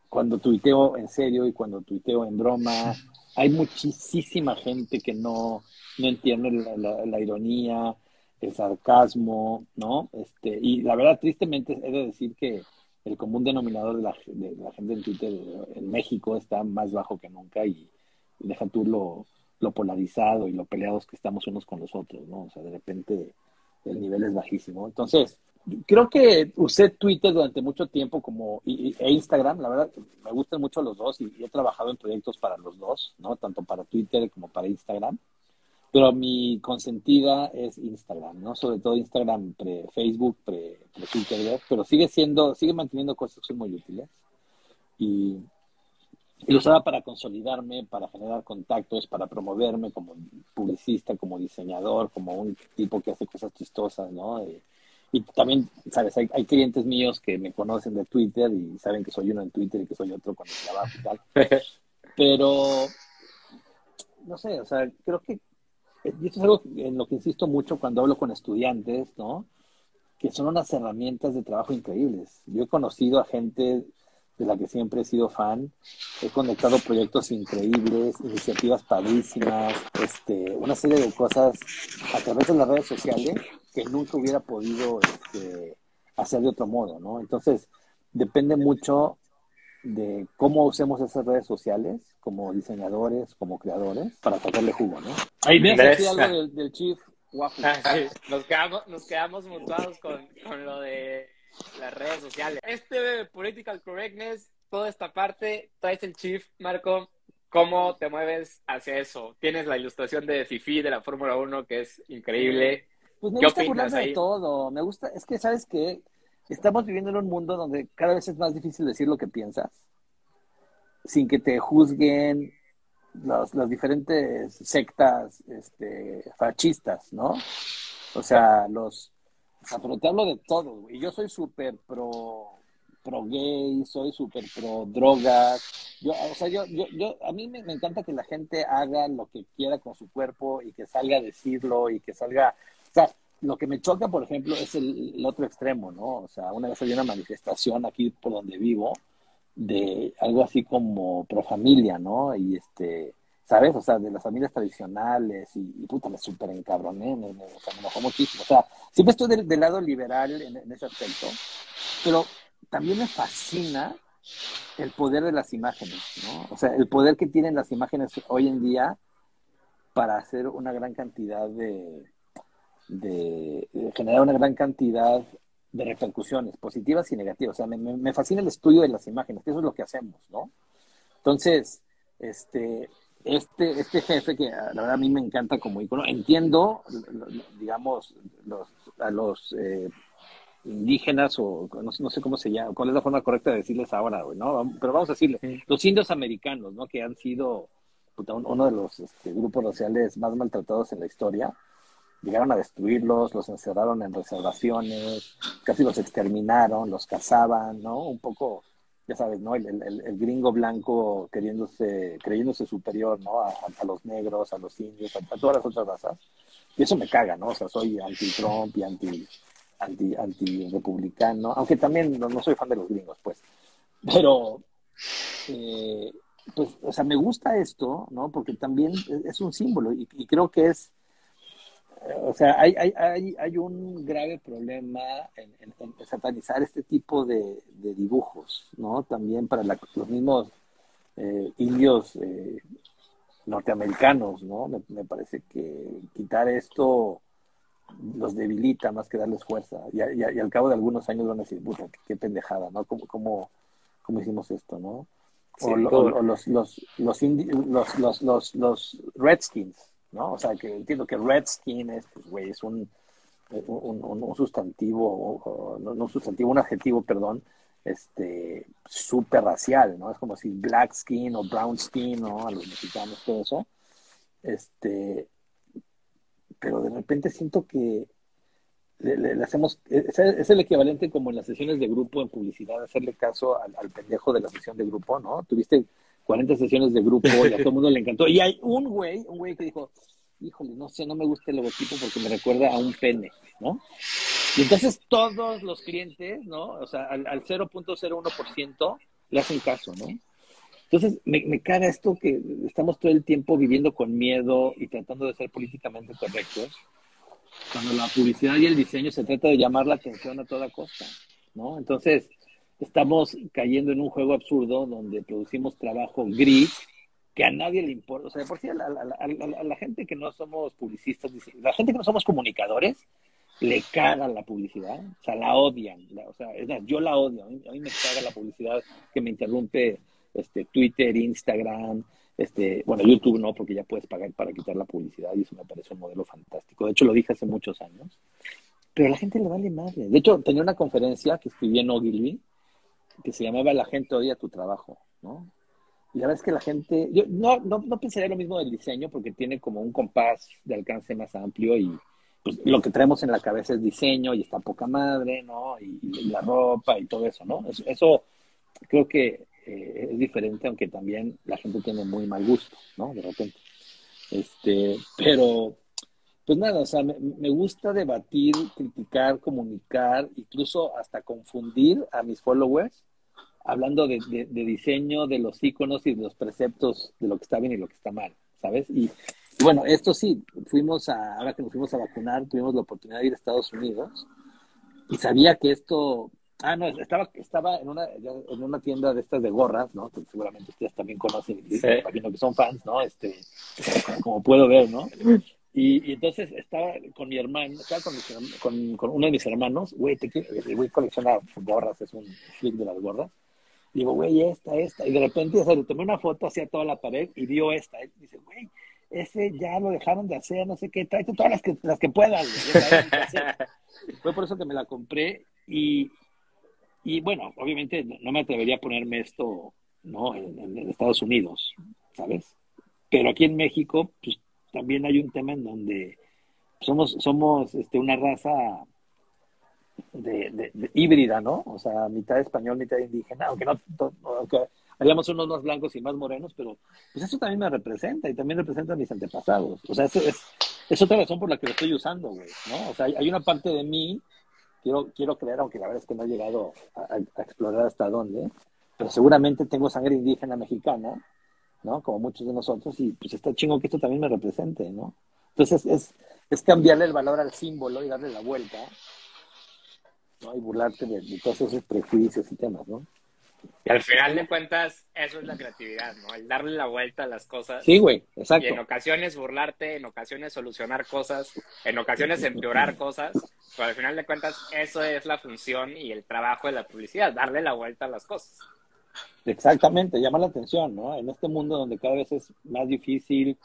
cuando tuiteo en serio y cuando tuiteo en broma, hay muchísima gente que no, no entiende la, la, ironía, el sarcasmo, ¿no? Este, y la verdad, tristemente, he de decir que el común denominador de la, de la, gente en Twitter en México está más bajo que nunca y, deja tú lo, lo, polarizado y lo peleados que estamos unos con los otros, ¿no? O sea, de repente el nivel es bajísimo. Entonces, creo que usé Twitter durante mucho tiempo como e Instagram, la verdad, me gustan mucho los dos y, he trabajado en proyectos para los dos, ¿no? Tanto para Twitter como para Instagram. Pero mi consentida es Instagram, ¿no? Sobre todo Instagram pre Facebook, pre, Twitter, pero sigue siendo, sigue manteniendo cosas que son muy útiles. Y, lo usaba para consolidarme, para generar contactos, para promoverme como publicista, como diseñador, como un tipo que hace cosas chistosas, ¿no? Y, y también, ¿sabes? Hay, hay, clientes míos que me conocen de Twitter y saben que soy uno en Twitter y que soy otro cuando trabajo y tal. Pero, no sé, o sea, creo que y esto es algo en lo que insisto mucho cuando hablo con estudiantes, ¿no? Que son unas herramientas de trabajo increíbles. Yo he conocido a gente de la que siempre he sido fan, he conectado proyectos increíbles, iniciativas padrísimas, este, una serie de cosas a través de las redes sociales que nunca hubiera podido este, hacer de otro modo, ¿no? Entonces, depende mucho de cómo usemos esas redes sociales como diseñadores, como creadores, para sacarle jugo, ¿no? Ahí me algo del, Chief ah, nos, quedamos, nos quedamos mutuados con, con lo de las redes sociales. Este political correctness, toda esta parte, traes el Chief, Marco, ¿cómo te mueves hacia eso? Tienes la ilustración de Fifi de la Fórmula 1 que es increíble. Pues me gusta burlarme de todo, me gusta, es que sabes que estamos viviendo en un mundo donde cada vez es más difícil decir lo que piensas sin que te juzguen las diferentes sectas este, fascistas, ¿no? O sea, los afrontarlo de todo, Y yo soy súper pro, pro gay, soy súper pro drogas. Yo, o sea, yo, yo, yo, a mí me, encanta que la gente haga lo que quiera con su cuerpo y que salga a decirlo y que salga, sea, lo que me choca, por ejemplo, es el, otro extremo, ¿no? O sea, una vez había una manifestación aquí por donde vivo de algo así como pro familia, ¿no? Y este, ¿sabes? O sea, de las familias tradicionales y, puta, me súper encabroné, me, me, me enojó muchísimo. O sea, siempre estoy del, lado liberal en, en, ese aspecto, pero también me fascina el poder de las imágenes, ¿no? O sea, el poder que tienen las imágenes hoy en día para hacer una gran cantidad de, de, generar una gran cantidad de repercusiones positivas y negativas. O sea, me, me, fascina el estudio de las imágenes, que eso es lo que hacemos, ¿no? Entonces, este, este, este jefe, que la verdad a mí me encanta como icono, entiendo, digamos, los, a los eh, indígenas o no, sé cómo se llama, cuál es la forma correcta de decirles ahora, güey, ¿no? Pero vamos a decirle, los indios americanos, ¿no? Que han sido uno de los este, grupos raciales más maltratados en la historia, llegaron a destruirlos, los encerraron en reservaciones, casi los exterminaron, los cazaban, ¿no? Un poco, ya sabes, ¿no? El, el, gringo blanco queriéndose, creyéndose superior, ¿no? A, los negros, a los indios, a, todas las otras razas. Y eso me caga, ¿no? O sea, soy anti-Trump y anti anti, anti republicano, aunque también no, soy fan de los gringos, pues. Pero, eh, pues, o sea, me gusta esto, ¿no? Porque también es un símbolo y, creo que es, o sea, hay, hay, hay, hay un grave problema en, satanizar este tipo de, dibujos, ¿no? También para los mismos eh, indios eh, norteamericanos, ¿no? Me, me, parece que quitar esto los debilita más que darles fuerza. Y, al cabo de algunos años van a decir, puta, qué, pendejada, ¿no? ¿Cómo, cómo, cómo hicimos esto, no? o, los, los, los, los, los, los, Redskins, ¿no? O sea, que entiendo que Redskin es, pues, güey, es un, un, un, sustantivo, no, un sustantivo, un adjetivo, perdón, este, súper racial, ¿no? Es como si black skin o brown skin, ¿no? A los mexicanos, todo eso. Este, pero de repente siento que le, hacemos, es, el equivalente como en las sesiones de grupo en publicidad, hacerle caso al, pendejo de la sesión de grupo, ¿no? Tuviste 40 sesiones de grupo y a todo el mundo le encantó. Y hay un güey, un güey que dijo, híjole, no sé, no me gusta el logotipo porque me recuerda a un pene, ¿no? Y entonces todos los clientes, ¿no? O sea, al, al 0.01% le hacen caso, ¿no? Entonces, me, me caga esto que estamos todo el tiempo viviendo con miedo y tratando de ser políticamente correctos, cuando la publicidad y el diseño se trata de llamar la atención a toda costa, ¿no? Entonces, estamos cayendo en un juego absurdo donde producimos trabajo gris que a nadie le importa. O sea, por si a la, gente que no somos publicistas, la gente que no somos comunicadores, le caga la publicidad, o sea, la odian. o sea, yo la odio, a mí, me caga la publicidad que me interrumpe este, Twitter, Instagram, este, bueno, YouTube no, porque ya puedes pagar para quitar la publicidad y eso me parece un modelo fantástico. De hecho, lo dije hace muchos años, pero a la gente le vale madre. De hecho, tenía una conferencia que escribí en Ogilvy que se llamaba La gente odia tu trabajo, ¿no? Y la verdad es que la gente, yo no, no, no pensaría lo mismo del diseño porque tiene como un compás de alcance más amplio y pues lo que traemos en la cabeza es diseño y está poca madre, ¿no? Y, la ropa y todo eso, ¿no? eso creo que eh, es diferente, aunque también la gente tiene muy mal gusto, ¿no? De repente. Este, pero, pues nada, o sea, me, gusta debatir, criticar, comunicar, incluso hasta confundir a mis followers, hablando de, diseño, de los iconos y de los preceptos de lo que está bien y lo que está mal, ¿sabes? Y, bueno, esto sí, fuimos a, ahora que nos fuimos a vacunar, tuvimos la oportunidad de ir a Estados Unidos y sabía que esto Ah, no, estaba, estaba en, una, en una tienda de estas de gorras, ¿no? Que seguramente ustedes también conocen, sí. que son fans, ¿no? Este, como, puedo ver, ¿no? Y, entonces estaba con mi hermano, estaba con, con, uno de mis hermanos, güey, te quiero, el güey colecciona gorras, es un flick de las gorras. Digo, güey, esta, esta. Y de repente, o sea, le tomé una foto hacia toda la pared y vio esta. Y dice, güey, ese ya lo dejaron de hacer, no sé qué, tráete todas las que, las que puedas. Fue por eso que me la compré y, y bueno, obviamente no me atrevería a ponerme esto ¿no? En, Estados Unidos, ¿sabes? Pero aquí en México, pues también hay un tema en donde somos, somos este, una raza de, híbrida, ¿no? O sea, mitad español, mitad indígena, aunque no, aunque hayamos unos más blancos y más morenos, pero pues eso también me representa y también representa a mis antepasados. O sea, eso es, es otra razón por la que lo estoy usando, güey, ¿no? O sea, hay una parte de mí quiero, quiero creer, aunque la verdad es que no he llegado a, explorar hasta dónde, pero seguramente tengo sangre indígena mexicana, ¿no? Como muchos de nosotros, y pues está chingo que esto también me represente, ¿no? Entonces es, es cambiarle el valor al símbolo y darle la vuelta, ¿no? Y burlarte de, de todos esos prejuicios y temas, ¿no? Y al final de cuentas, eso es la creatividad, ¿no? El darle la vuelta a las cosas. Sí, güey, exacto. Y en ocasiones burlarte, en ocasiones solucionar cosas, en ocasiones empeorar cosas, pero al final de cuentas, eso es la función y el trabajo de la publicidad, darle la vuelta a las cosas. Exactamente, llama la atención, ¿no? En este mundo donde cada vez es más difícil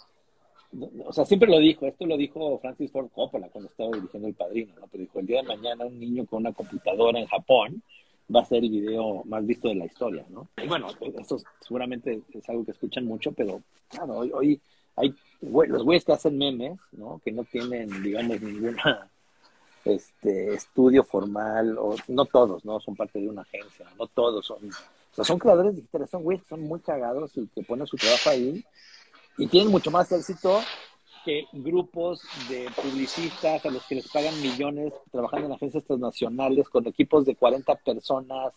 o sea, siempre lo dijo, esto lo dijo Francis Ford Coppola cuando estaba dirigiendo El Padrino, ¿no? Pero dijo, el día de mañana un niño con una computadora en Japón va a ser el video más visto de la historia, ¿no? Y bueno, esto seguramente es algo que escuchan mucho, pero claro, hoy, hoy hay los güeyes que hacen memes, ¿no? Que no tienen, digamos, ninguna este estudio formal, o no todos, ¿no? Son parte de una agencia, no todos son, o sea, son creadores digitales, son güeyes que son muy cagados y que ponen su trabajo ahí y tienen mucho más éxito que grupos de publicistas a los que les pagan millones trabajando en agencias transnacionales con equipos de 40 personas.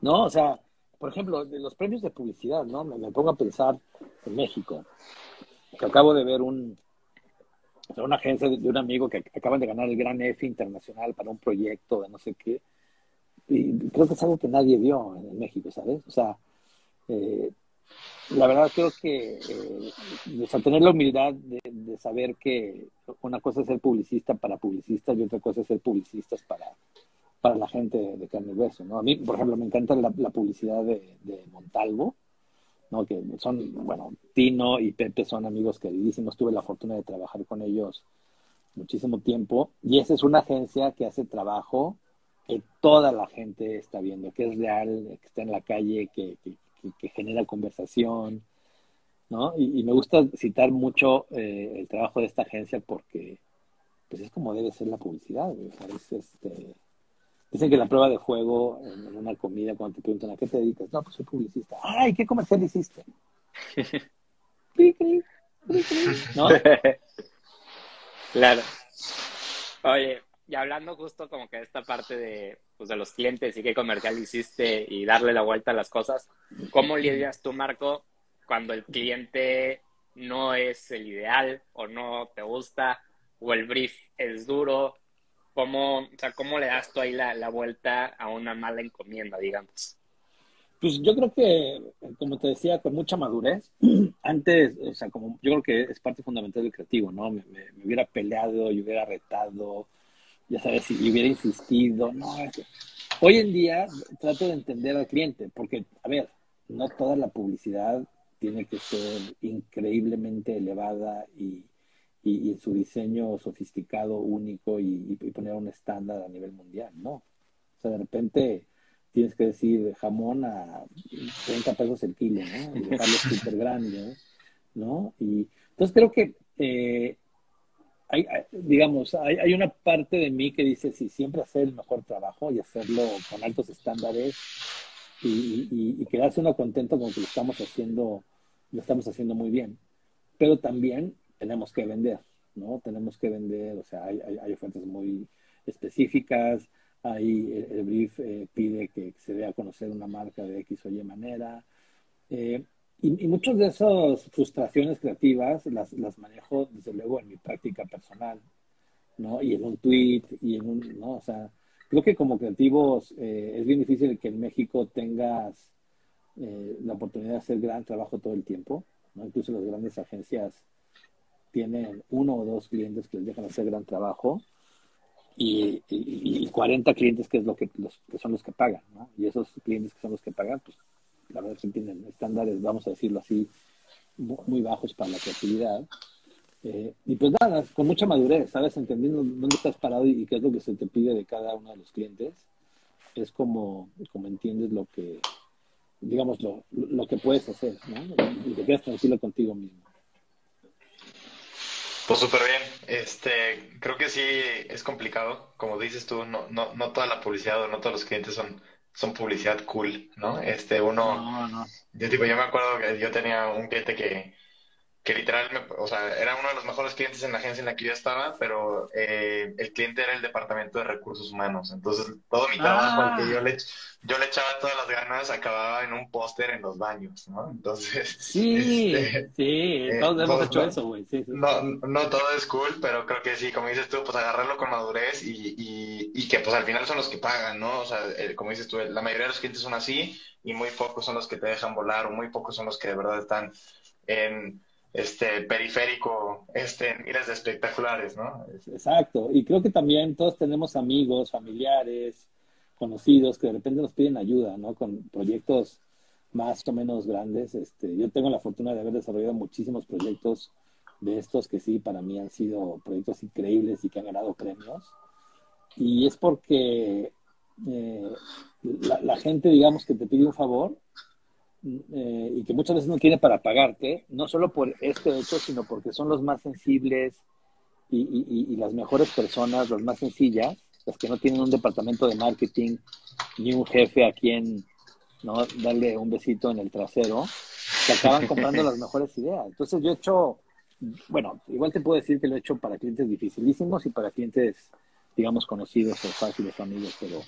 ¿No? O sea, por ejemplo, de los premios de publicidad, ¿no? Me, pongo a pensar en México, que acabo de ver un, una agencia de, un amigo que acaban de ganar el Gran F internacional para un proyecto de no sé qué. Y creo que es algo que nadie vio en México, ¿sabes? O sea, eh, la verdad creo que eh, tener la humildad de, saber que una cosa es ser publicista para publicistas y otra cosa es ser publicistas para, para la gente de carne y ¿no? A mí, por ejemplo, me encanta la, publicidad de, Montalvo, ¿no? Que son, bueno, Tino y Pepe son amigos queridísimos, tuve la fortuna de trabajar con ellos muchísimo tiempo y esa es una agencia que hace trabajo que toda la gente está viendo, que es real, que está en la calle, que, que, genera conversación, ¿no? Y, me gusta citar mucho eh, el trabajo de esta agencia porque pues es como debe ser la publicidad. este... Dicen que la prueba de juego en, una comida, cuando te preguntan a qué te dedicas, no, pues soy publicista. Ay, ¿qué comercial hiciste? ¿No? claro. Oye, y hablando justo como que de esta parte de, pues, de los clientes y qué comercial hiciste y darle la vuelta a las cosas, ¿cómo lidias tú, Marco, cuando el cliente no es el ideal o no te gusta o el brief es duro? ¿Cómo, o sea, ¿cómo le das tú ahí la, la vuelta a una mala encomienda, digamos? Pues yo creo que, como te decía, con mucha madurez, antes, o sea, como yo creo que es parte fundamental del creativo, ¿no? Me, me, me hubiera peleado, y hubiera retado, ya sabes, si hubiera insistido, no, hoy en día trato de entender al cliente, porque, a ver, no toda la publicidad tiene que ser increíblemente elevada y, y, en su diseño sofisticado, único y, poner un estándar a nivel mundial, ¿no? O sea, de repente tienes que decir jamón a 30 pesos el kilo, ¿no? Y dejarlo súper grande, ¿no? Y entonces creo que eh, hay, digamos, hay, hay, una parte de mí que dice, sí, siempre hacer el mejor trabajo y hacerlo con altos estándares y, y, y quedarse uno contento con que lo estamos haciendo, lo estamos haciendo muy bien. Pero también tenemos que vender, ¿no? Tenemos que vender, o sea, hay, hay, ofertas muy específicas, ahí el, brief eh, pide que se dé a conocer una marca de X o Y manera. Eh, y, y muchas de esas frustraciones creativas las, las manejo, desde luego, en mi práctica personal, ¿no? Y en un tweet, y en un, ¿no? O sea, creo que como creativos eh, es bien difícil que en México tengas eh, la oportunidad de hacer gran trabajo todo el tiempo, ¿no? Incluso las grandes agencias tienen uno o dos clientes que les dejan hacer gran trabajo y, y, y 40 clientes que es lo que, los, que son los que pagan, ¿no? Y esos clientes que son los que pagan, pues la verdad que tienen estándares, vamos a decirlo así, muy bajos para la creatividad. Eh, y pues nada, con mucha madurez, ¿sabes? Entendiendo dónde estás parado y qué es lo que se te pide de cada uno de los clientes, es como, como entiendes lo que, digamos, lo, que puedes hacer, ¿no? Y te quedas tranquilo contigo mismo. Pues súper bien. Este, creo que sí es complicado. Como dices tú, no, no, no toda la publicidad o no todos los clientes son son publicidad cool, ¿no? Este, uno, no, no. yo tipo, yo me acuerdo que yo tenía un cliente que, que literal, o sea, era uno de los mejores clientes en la agencia en la que yo estaba, pero eh, el cliente era el departamento de recursos humanos. Entonces, todo mi trabajo al que ah. yo le, yo le echaba todas las ganas acababa en un póster en los baños, ¿no? Entonces. Sí, este, sí, eh, todos hemos hecho eso, güey. Sí, no, no todo es cool, pero creo que sí, como dices tú, pues agarrarlo con madurez y, y, y que pues al final son los que pagan, ¿no? O sea, como dices tú, la mayoría de los clientes son así y muy pocos son los que te dejan volar o muy pocos son los que de verdad están en este periférico este, miles de espectaculares, ¿no? Exacto, y creo que también todos tenemos amigos, familiares, conocidos que de repente nos piden ayuda, ¿no? Con proyectos más o menos grandes. Este, yo tengo la fortuna de haber desarrollado muchísimos proyectos de estos que sí, para mí han sido proyectos increíbles y que han ganado premios. Y es porque eh, la, gente, digamos, que te pide un favor eh, y que muchas veces no tiene para pagarte, no solo por este hecho, sino porque son los más sensibles y, las mejores personas, las más sencillas, las que no tienen un departamento de marketing ni un jefe a quien ¿no? darle un besito en el trasero, que acaban comprando las mejores ideas. Entonces yo he hecho, bueno, igual te puedo decir que lo he hecho para clientes dificilísimos y para clientes, digamos, conocidos o fáciles, amigos, pero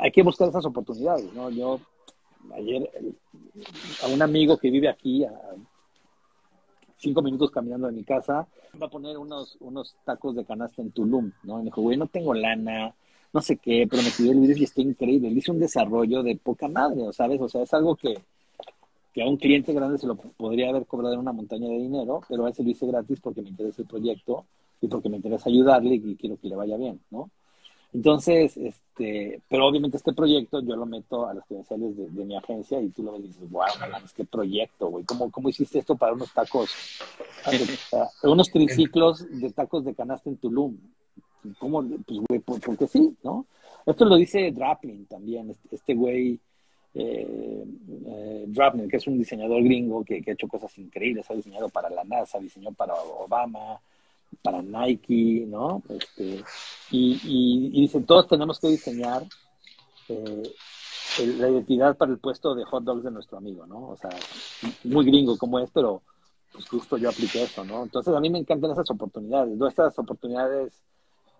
hay que buscar esas oportunidades, ¿no? Yo ayer a un amigo que vive aquí a cinco minutos caminando de mi casa va a poner unos unos tacos de canasta en Tulum, ¿no? Y me dijo, güey, no tengo lana, no sé qué, pero me pidió el video y está increíble. Le hice un desarrollo de poca madre, ¿sabes? O sea, es algo que, que a un cliente grande se lo podría haber cobrado en una montaña de dinero, pero a ese lo hice gratis porque me interesa el proyecto y porque me interesa ayudarle y quiero que le vaya bien, ¿no? Entonces, este, pero obviamente este proyecto yo lo meto a las credenciales de, mi agencia y tú lo ves y dices, wow, qué proyecto, güey, ¿Cómo, ¿cómo hiciste esto para unos tacos, unos triciclos de tacos de canasta en Tulum? ¿Cómo? Pues, güey, porque sí, ¿no? Esto lo dice Draplin también, este, este güey, eh, eh, Draplin, que es un diseñador gringo que, que, ha hecho cosas increíbles, ha diseñado para la NASA, diseñó para Obama, para Nike, ¿no? Este, y, dicen, todos tenemos que diseñar eh, la identidad para el puesto de hot dogs de nuestro amigo, ¿no? O sea, muy gringo como es, pero pues justo yo apliqué eso, ¿no? Entonces a mí me encantan esas oportunidades, ¿no? Estas oportunidades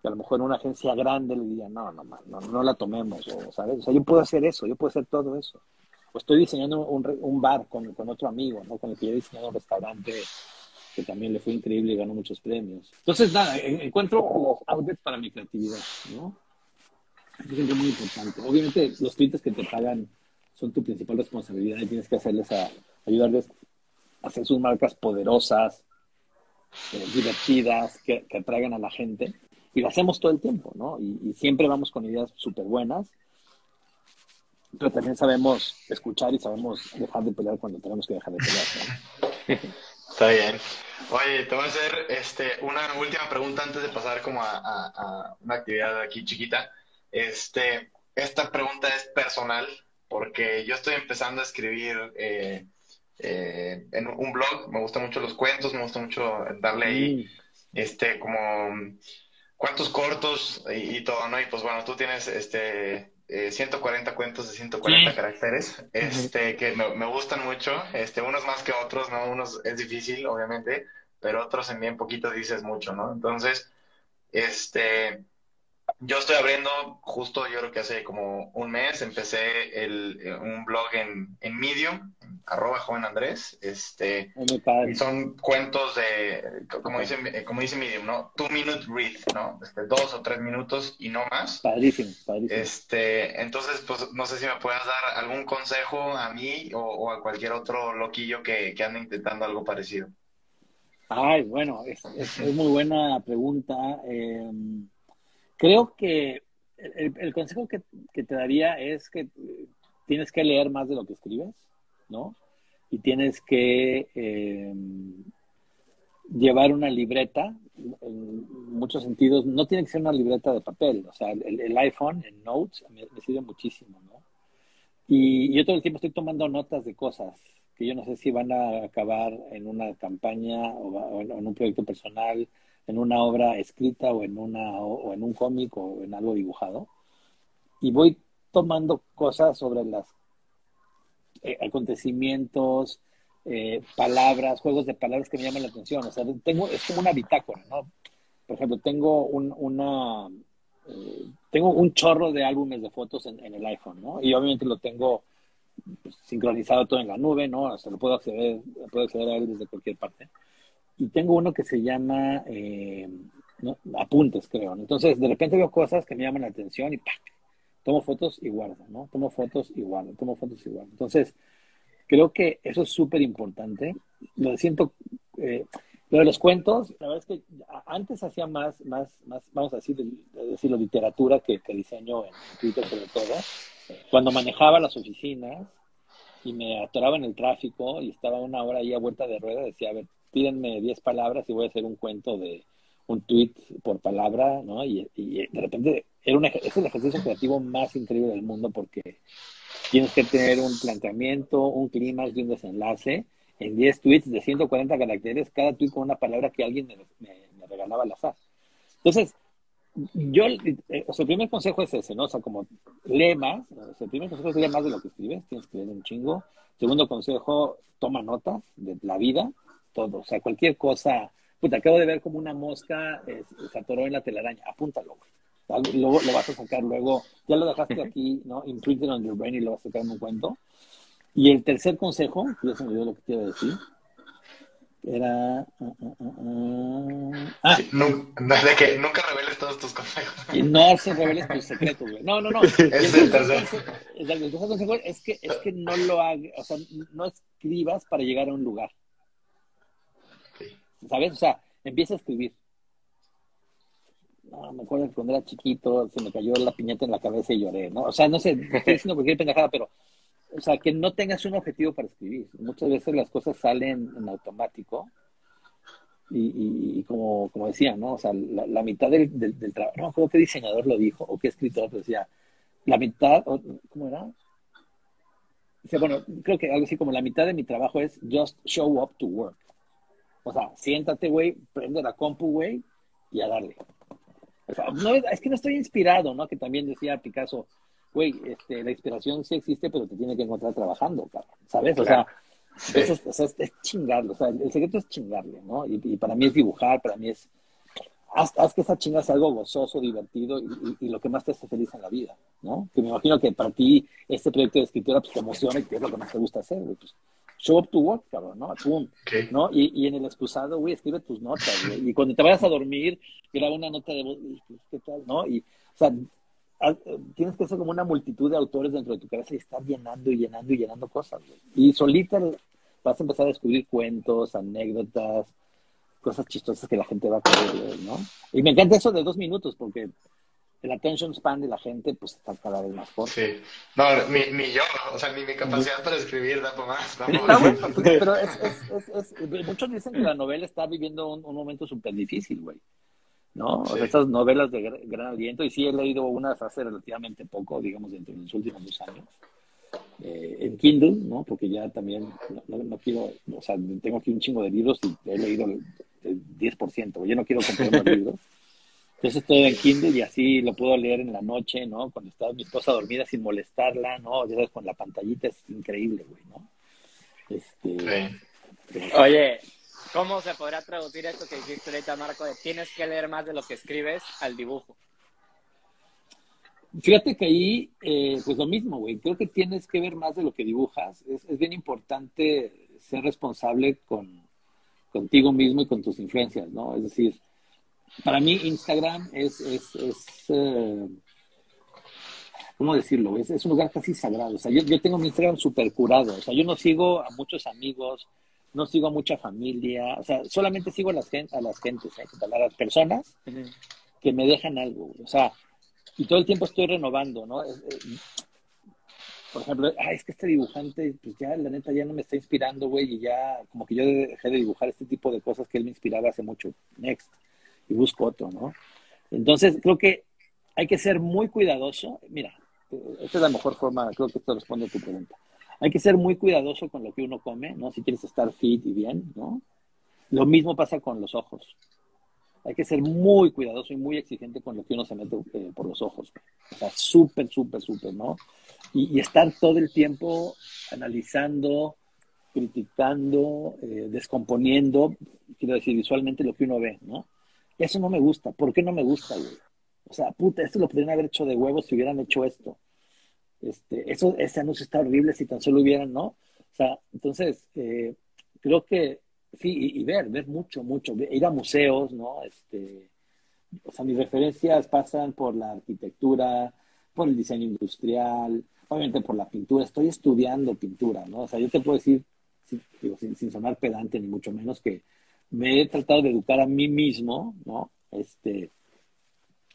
que a lo mejor una agencia grande le diría, no, no, no, no la tomemos, o, ¿sabes? O sea, yo puedo hacer eso, yo puedo hacer todo eso. O estoy diseñando un, un bar con, con otro amigo, ¿no? Con el que yo he diseñado un restaurante que también le fue increíble y ganó muchos premios. Entonces, nada, encuentro los outlets para mi creatividad, ¿no? es muy importante. Obviamente, los clientes que te pagan son tu principal responsabilidad y tienes que hacerles a, ayudarles a hacer sus marcas poderosas, eh, divertidas, que, que, atraigan a la gente. Y lo hacemos todo el tiempo, ¿no? Y, y siempre vamos con ideas súper buenas, pero también sabemos escuchar y sabemos dejar de pelear cuando tenemos que dejar de pelear. ¿no? Está bien. Oye, te voy a hacer este, una última pregunta antes de pasar como a, una actividad aquí chiquita. Este, esta pregunta es personal porque yo estoy empezando a escribir eh, eh, en un blog. Me gustan mucho los cuentos, me gusta mucho darle ahí, mm. este, como cuentos cortos y, y, todo, ¿no? Y pues bueno, tú tienes este 140 eh, cuentos de 140 caracteres, este, que me, gustan mucho, este, unos más que otros, ¿no? Unos es difícil, obviamente, pero otros en bien poquito dices mucho, ¿no? Entonces, este, yo estoy abriendo, justo yo creo que hace como un mes, empecé el, un blog en, en Medium, arroba joven Andrés, este, y son cuentos de, como dice, como dice Medium, ¿no? Two minute read, ¿no? Este, dos o tres minutos y no más. Padrísimo, padrísimo. Este, entonces, pues, no sé si me puedas dar algún consejo a mí o, a cualquier otro loquillo que, que ande intentando algo parecido. Ay, bueno, es, es, muy buena pregunta. Eh, creo que el, consejo que, te daría es que tienes que leer más de lo que escribes. ¿no? Y tienes que eh, llevar una libreta, en muchos sentidos, no tiene que ser una libreta de papel, o sea, el, iPhone, el Notes, me, sirve muchísimo, ¿no? Y yo todo el tiempo estoy tomando notas de cosas que yo no sé si van a acabar en una campaña o, en, un proyecto personal, en una obra escrita o en, una, o en un cómic o en algo dibujado. Y voy tomando cosas sobre las eh, acontecimientos, eh, palabras, juegos de palabras que me llaman la atención. O sea, tengo, es como una bitácora, ¿no? Por ejemplo, tengo un, una, eh, tengo un chorro de álbumes de fotos en, el iPhone, ¿no? Y obviamente lo tengo pues, sincronizado todo en la nube, ¿no? O sea, lo puedo acceder, puedo acceder a él desde cualquier parte. Y tengo uno que se llama apuntes, creo. Entonces, de repente veo cosas que me llaman la atención y ¡pac! tomo fotos y guardo, ¿no? Tomo fotos y guardo, tomo fotos y guardo. Entonces, creo que eso es súper importante. Lo siento, eh, lo de los cuentos, la verdad es que antes hacía más, más, más vamos a decir, decirlo, literatura que, que diseño en Twitter sobre todo. Cuando manejaba las oficinas, y me atoraba en el tráfico y estaba una hora ahí a vuelta de rueda, decía, a ver, pídenme 10 palabras y voy a hacer un cuento de un tweet por palabra, ¿no? Y, de repente era un, es el ejercicio creativo más increíble del mundo porque tienes que tener un planteamiento, un clímax y un desenlace en 10 tweets de 140 caracteres, cada tweet con una palabra que alguien me, regalaba al azar. Entonces, yo, eh, o sea, el primer consejo es ese, ¿no? O sea, como lee más, o sea, el primer consejo es lee más de lo que escribes, tienes que leer un chingo. Segundo consejo, toma notas de la vida, todo, o sea, cualquier cosa. Puta, acabo de ver como una mosca eh, se atoró en la telaraña, apúntalo, güey. Luego lo vas a sacar luego, ya lo dejaste aquí, ¿no? Imprinted on your brain y lo vas a sacar en un cuento. Y el tercer consejo, ya se me olvidó lo que te iba a decir, era... Uh, uh, uh, ah, de que nunca reveles todos tus consejos. Y no se reveles tus secretos, güey. No, no, no. es el, tercer. el tercer consejo es que, es que no lo hagas, o sea, no escribas para llegar a un lugar. ¿Sabes? O sea, empieza a escribir. No, me acuerdo que cuando era chiquito se me cayó la piñata en la cabeza y lloré, ¿no? O sea, no sé, estoy diciendo cualquier pendejada, pero o sea, que no tengas un objetivo para escribir. Muchas veces las cosas salen en automático y, y, como, como decía, ¿no? O sea, la, mitad del, del, trabajo, no creo qué diseñador lo dijo o qué escritor decía, la mitad, ¿cómo era? O bueno, creo que algo así como la mitad de mi trabajo es just show up to work. O sea, siéntate, güey, prende la compu, güey, y a darle. O sea, no, es que no estoy inspirado, ¿no? Que también decía Picasso, güey, este, la inspiración sí existe, pero te tiene que encontrar trabajando, cabrón, ¿sabes? O sea, es, es, chingarle, o sea, el secreto es chingarle, ¿no? Y, para mí es dibujar, para mí es, haz, que esa chinga sea algo gozoso, divertido y, lo que más te hace feliz en la vida, ¿no? Que me imagino que para ti este proyecto de escritura pues, te emociona y que es lo que más te gusta hacer, güey, pues show up to work, cabrón, ¿no? Pum, ¿no? Y, y en el excusado, güey, escribe tus notas, güey. Y cuando te vayas a dormir, graba una nota de voz, ¿qué tal, no? Y, o sea, tienes que ser como una multitud de autores dentro de tu cabeza y estar llenando y llenando y llenando cosas. Y solita vas a empezar a descubrir cuentos, anécdotas, cosas chistosas que la gente va a querer ¿no? Y me encanta eso de dos minutos porque el attention span de la gente pues está cada vez más corto. Sí. No, mi, mi yo, o sea, ni mi capacidad para escribir da por más. pero es, es, es, muchos dicen que la novela está viviendo un, un momento súper difícil, güey. ¿no? estas novelas de gran, aliento, y sí he leído unas hace relativamente poco, digamos, dentro de los últimos dos años, eh, en Kindle, ¿no? Porque ya también no, quiero, o sea, tengo aquí un chingo de libros y he leído el, 10%, yo no quiero comprar más libros. Entonces estoy en Kindle y así lo puedo leer en la noche, ¿no? Cuando está mi esposa dormida sin molestarla, ¿no? Ya sabes, con la pantallita es increíble, güey, ¿no? Este, Oye, ¿Cómo se podrá traducir esto que dijiste ahorita, Marco, de tienes que leer más de lo que escribes al dibujo? Fíjate que ahí, eh, pues lo mismo, güey. Creo que tienes que ver más de lo que dibujas. Es, bien importante ser responsable con, contigo mismo y con tus influencias, ¿no? Es decir, para mí Instagram es, es, es eh, ¿cómo decirlo? Es, es, un lugar casi sagrado. O sea, yo, yo tengo mi Instagram súper curado. O sea, yo no sigo a muchos amigos, no sigo a mucha familia, o sea, solamente sigo a las, a las gentes, ¿eh? a las personas que me dejan algo, o sea, y todo el tiempo estoy renovando, ¿no? por ejemplo, ah, es que este dibujante, pues ya, la neta, ya no me está inspirando, güey, y ya, como que yo dejé de dibujar este tipo de cosas que él me inspiraba hace mucho, next, y busco otro, ¿no? Entonces, creo que hay que ser muy cuidadoso, mira, esta es la mejor forma, creo que esto responde a tu pregunta hay que ser muy cuidadoso con lo que uno come, ¿no? Si quieres estar fit y bien, ¿no? Lo mismo pasa con los ojos. Hay que ser muy cuidadoso y muy exigente con lo que uno se mete eh, por los ojos. O sea, súper, súper, súper, ¿no? Y, estar todo el tiempo analizando, criticando, eh, descomponiendo, quiero decir, visualmente lo que uno ve, ¿no? Eso no me gusta. ¿Por qué no me gusta? O sea, puta, esto lo podrían haber hecho de huevos si hubieran hecho esto. Este, eso, ese anuncio está horrible si tan solo hubieran, ¿no? O sea, entonces, eh, creo que sí, y, ver, ver mucho, mucho, ir a museos, ¿no? Este, o sea, mis referencias pasan por la arquitectura, por el diseño industrial, obviamente por la pintura. Estoy estudiando pintura, ¿no? O sea, yo te puedo decir, sin, sonar pedante ni mucho menos, que me he tratado de educar a mí mismo, ¿no? Este,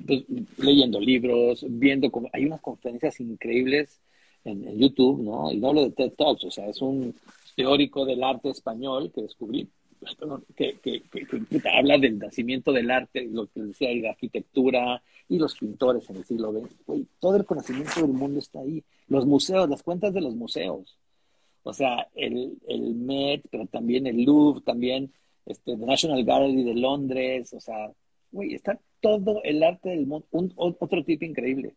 pues, leyendo libros, viendo hay unas conferencias increíbles en, YouTube, ¿no? Y no hablo de TED Talks, o sea, es un teórico del arte español que descubrí, que, que, que, habla del nacimiento del arte, lo que decía, y la arquitectura y los pintores en el siglo XX. todo el conocimiento del mundo está ahí. Los museos, las cuentas de los museos. O sea, el, el Met, pero también el Louvre, también este, The National Gallery de Londres, o sea, güey, está todo el arte del mundo, un, otro tipo increíble.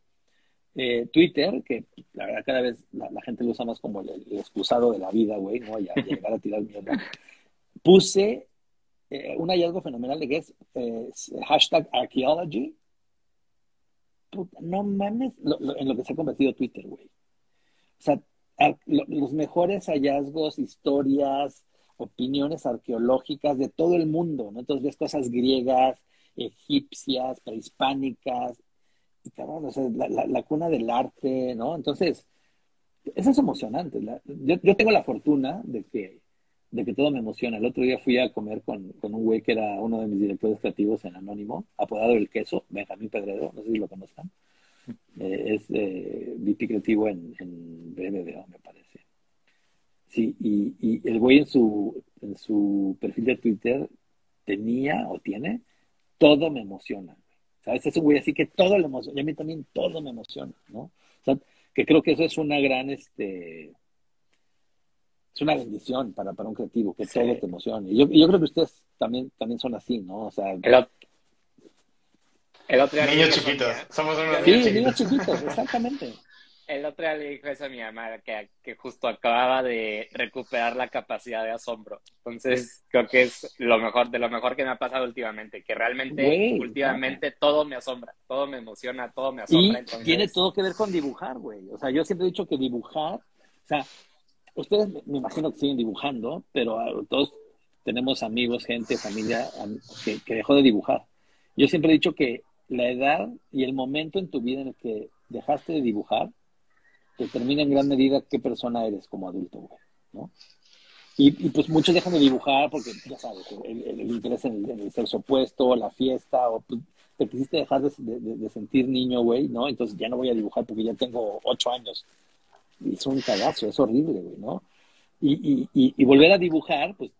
Eh, Twitter, que la verdad cada vez la, gente lo usa más como el, excusado de la vida, güey, ¿no? Ya, a tirar mierda. Puse eh, un hallazgo fenomenal de que es eh, hashtag archaeology. no mames en lo que se ha convertido Twitter, güey. O sea, los mejores hallazgos, historias, opiniones arqueológicas de todo el mundo, ¿no? Entonces ves cosas griegas, egipcias, prehispánicas, y cabrón, o sea, la, cuna del arte, ¿no? Entonces, eso es emocionante. yo, tengo la fortuna de que, de que todo me emociona. El otro día fui a comer con, con un güey que era uno de mis directores creativos en Anónimo, apodado El Queso, Benjamín Pedredo, no sé si lo conozcan. Eh, es eh, VP creativo en, en me parece. Sí, y, y el güey en su, en su perfil de Twitter tenía o tiene todo me emociona. ¿Sabes? Es un güey así que todo le emociona. Y a mí también todo me emociona, ¿no? O sea, que creo que eso es una gran, este, es una bendición para, para un creativo, que todo te emocione. Y yo, yo creo que ustedes también, también son así, ¿no? O sea, el otro niños chiquitos. Somos unos sí, niños chiquitos. exactamente. El otro día le dije eso a mi mamá, que, que justo acababa de recuperar la capacidad de asombro. Entonces, creo que es lo mejor, de lo mejor que me ha pasado últimamente, que realmente, últimamente, todo me asombra, todo me emociona, todo me asombra. Y tiene todo que ver con dibujar, güey. O sea, yo siempre he dicho que dibujar, o sea, ustedes me imagino que siguen dibujando, pero ah, todos tenemos amigos, gente, familia que, que dejó de dibujar. Yo siempre he dicho que la edad y el momento en tu vida en el que dejaste de dibujar determina en gran medida qué persona eres como adulto, güey, ¿no? Y, pues muchos dejan de dibujar porque, ya sabes, el, interés en el, sexo opuesto, la fiesta, o pues, te quisiste dejar de, sentir niño, güey, ¿no? Entonces ya no voy a dibujar porque ya tengo ocho años. Y es un cagazo, es horrible, güey, ¿no? Y, volver a dibujar, pues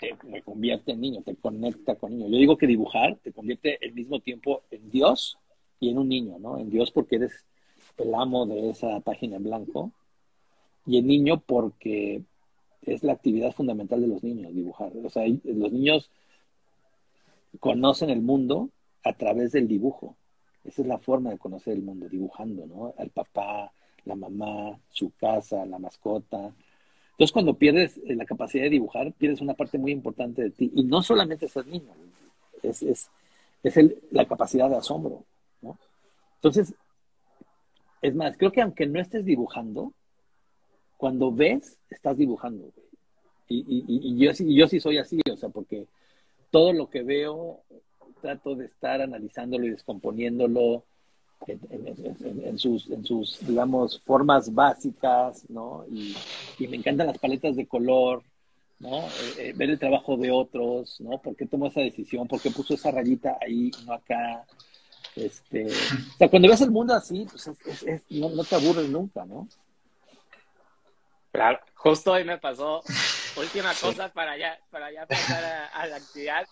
te, convierte en niño, te conecta con niño. Yo digo que dibujar te convierte al mismo tiempo en Dios y en un niño, ¿no? En Dios porque eres el amo de esa página en blanco y el niño porque es la actividad fundamental de los niños, dibujar. O sea, los niños conocen el mundo a través del dibujo. Esa es la forma de conocer el mundo, dibujando, ¿no? Al papá, la mamá, su casa, la mascota, entonces, cuando pierdes eh, la capacidad de dibujar, pierdes una parte muy importante de ti. Y no solamente ser niño, es, es, es el, la capacidad de asombro. Entonces, es más, creo que aunque no estés dibujando, cuando ves, estás dibujando. Y, y, y, yo, yo sí soy así, o sea, porque todo lo que veo, trato de estar analizándolo y descomponiéndolo en, sus, en sus, digamos, formas básicas, ¿no? Y, me encantan las paletas de color, ¿no? Eh, eh, ver el trabajo de otros, ¿no? ¿Por qué tomó esa decisión? ¿Por qué puso esa rayita ahí, no acá? Este, o sea, cuando ves el mundo así, pues no, te aburres nunca, ¿no? Claro, justo hoy me pasó, última cosa para ya, para ya pasar a la actividad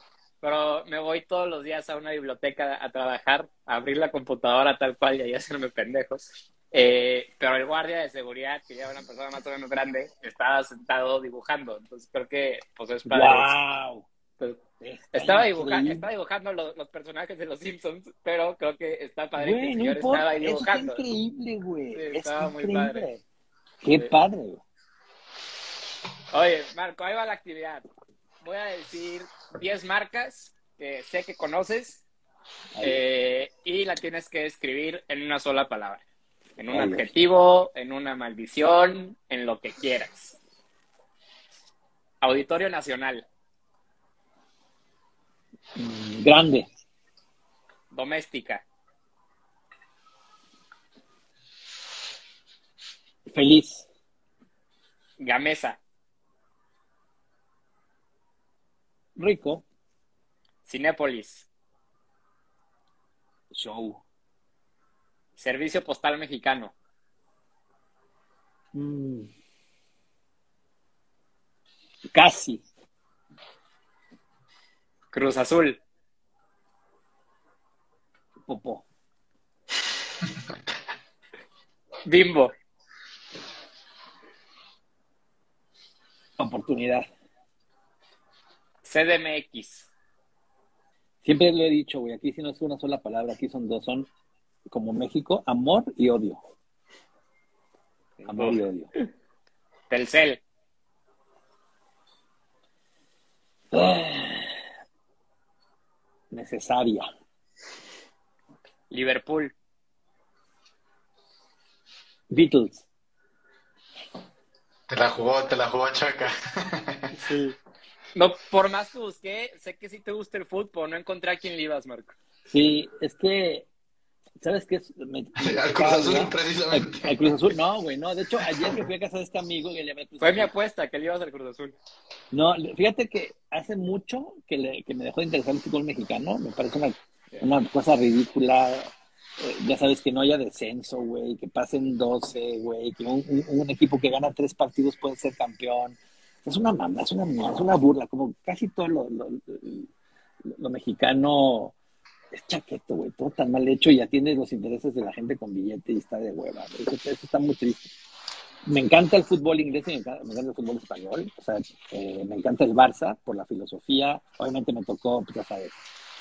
pero me voy todos los días a una biblioteca a trabajar, a abrir la computadora tal cual y ahí hacerme pendejos. Eh, pero el guardia de seguridad, que ya era una persona más o menos grande, estaba sentado dibujando. Entonces creo que pues es para ¡Wow! Pues, estaba, dibujando, estaba dibujando los, personajes de los Simpsons, pero creo que está padre que el señor estaba ahí dibujando. es increíble, güey. estaba muy padre. Qué padre, güey. Oye, Marco, ahí va la actividad voy a decir 10 marcas que sé que conoces eh, y la tienes que escribir en una sola palabra. En un adjetivo, en una maldición, en lo que quieras. Auditorio Nacional. Grande. Doméstica. Feliz. Gamesa. Rico. Cinépolis. Show. Servicio Postal Mexicano. Mm. Casi. Cruz Azul. Popó. Bimbo. Oportunidad. CDMX. Siempre lo he dicho, güey. Aquí si no es una sola palabra, aquí son dos. Son como México, amor y odio. Amor y odio. Telcel. Necesaria. Liverpool. Beatles. Te la jugó, te la jugó Chaca. Sí. No, por más que busqué, sé que sí te gusta el fútbol, no encontré a quién le ibas, Marco. Sí, es que, ¿sabes qué? es? Me- me- Al Cruz Azul, Al- precisamente. al Cruz Azul, no, güey, no. De hecho, ayer que fui a casa de este amigo que le Fue mi apuesta que le ibas al Cruz Azul. No, fíjate que hace mucho que, le- que me dejó de interesar el fútbol mexicano. Me parece una, una cosa ridícula. Eh, ya sabes que no haya descenso, güey, que pasen 12, güey, que un, un- un equipo que gana tres partidos puede ser campeón. Es una mamá, es una, es una burla, como casi todo lo, lo, lo- lo mexicano es chaqueto, güey, todo tan mal hecho y atiende los intereses de la gente con billete y está de hueva. Eso, eso está muy triste. Me encanta el fútbol inglés y me encanta, el fútbol español. O sea, eh, me encanta el Barça por la filosofía. Obviamente me tocó, pues, ya sabes,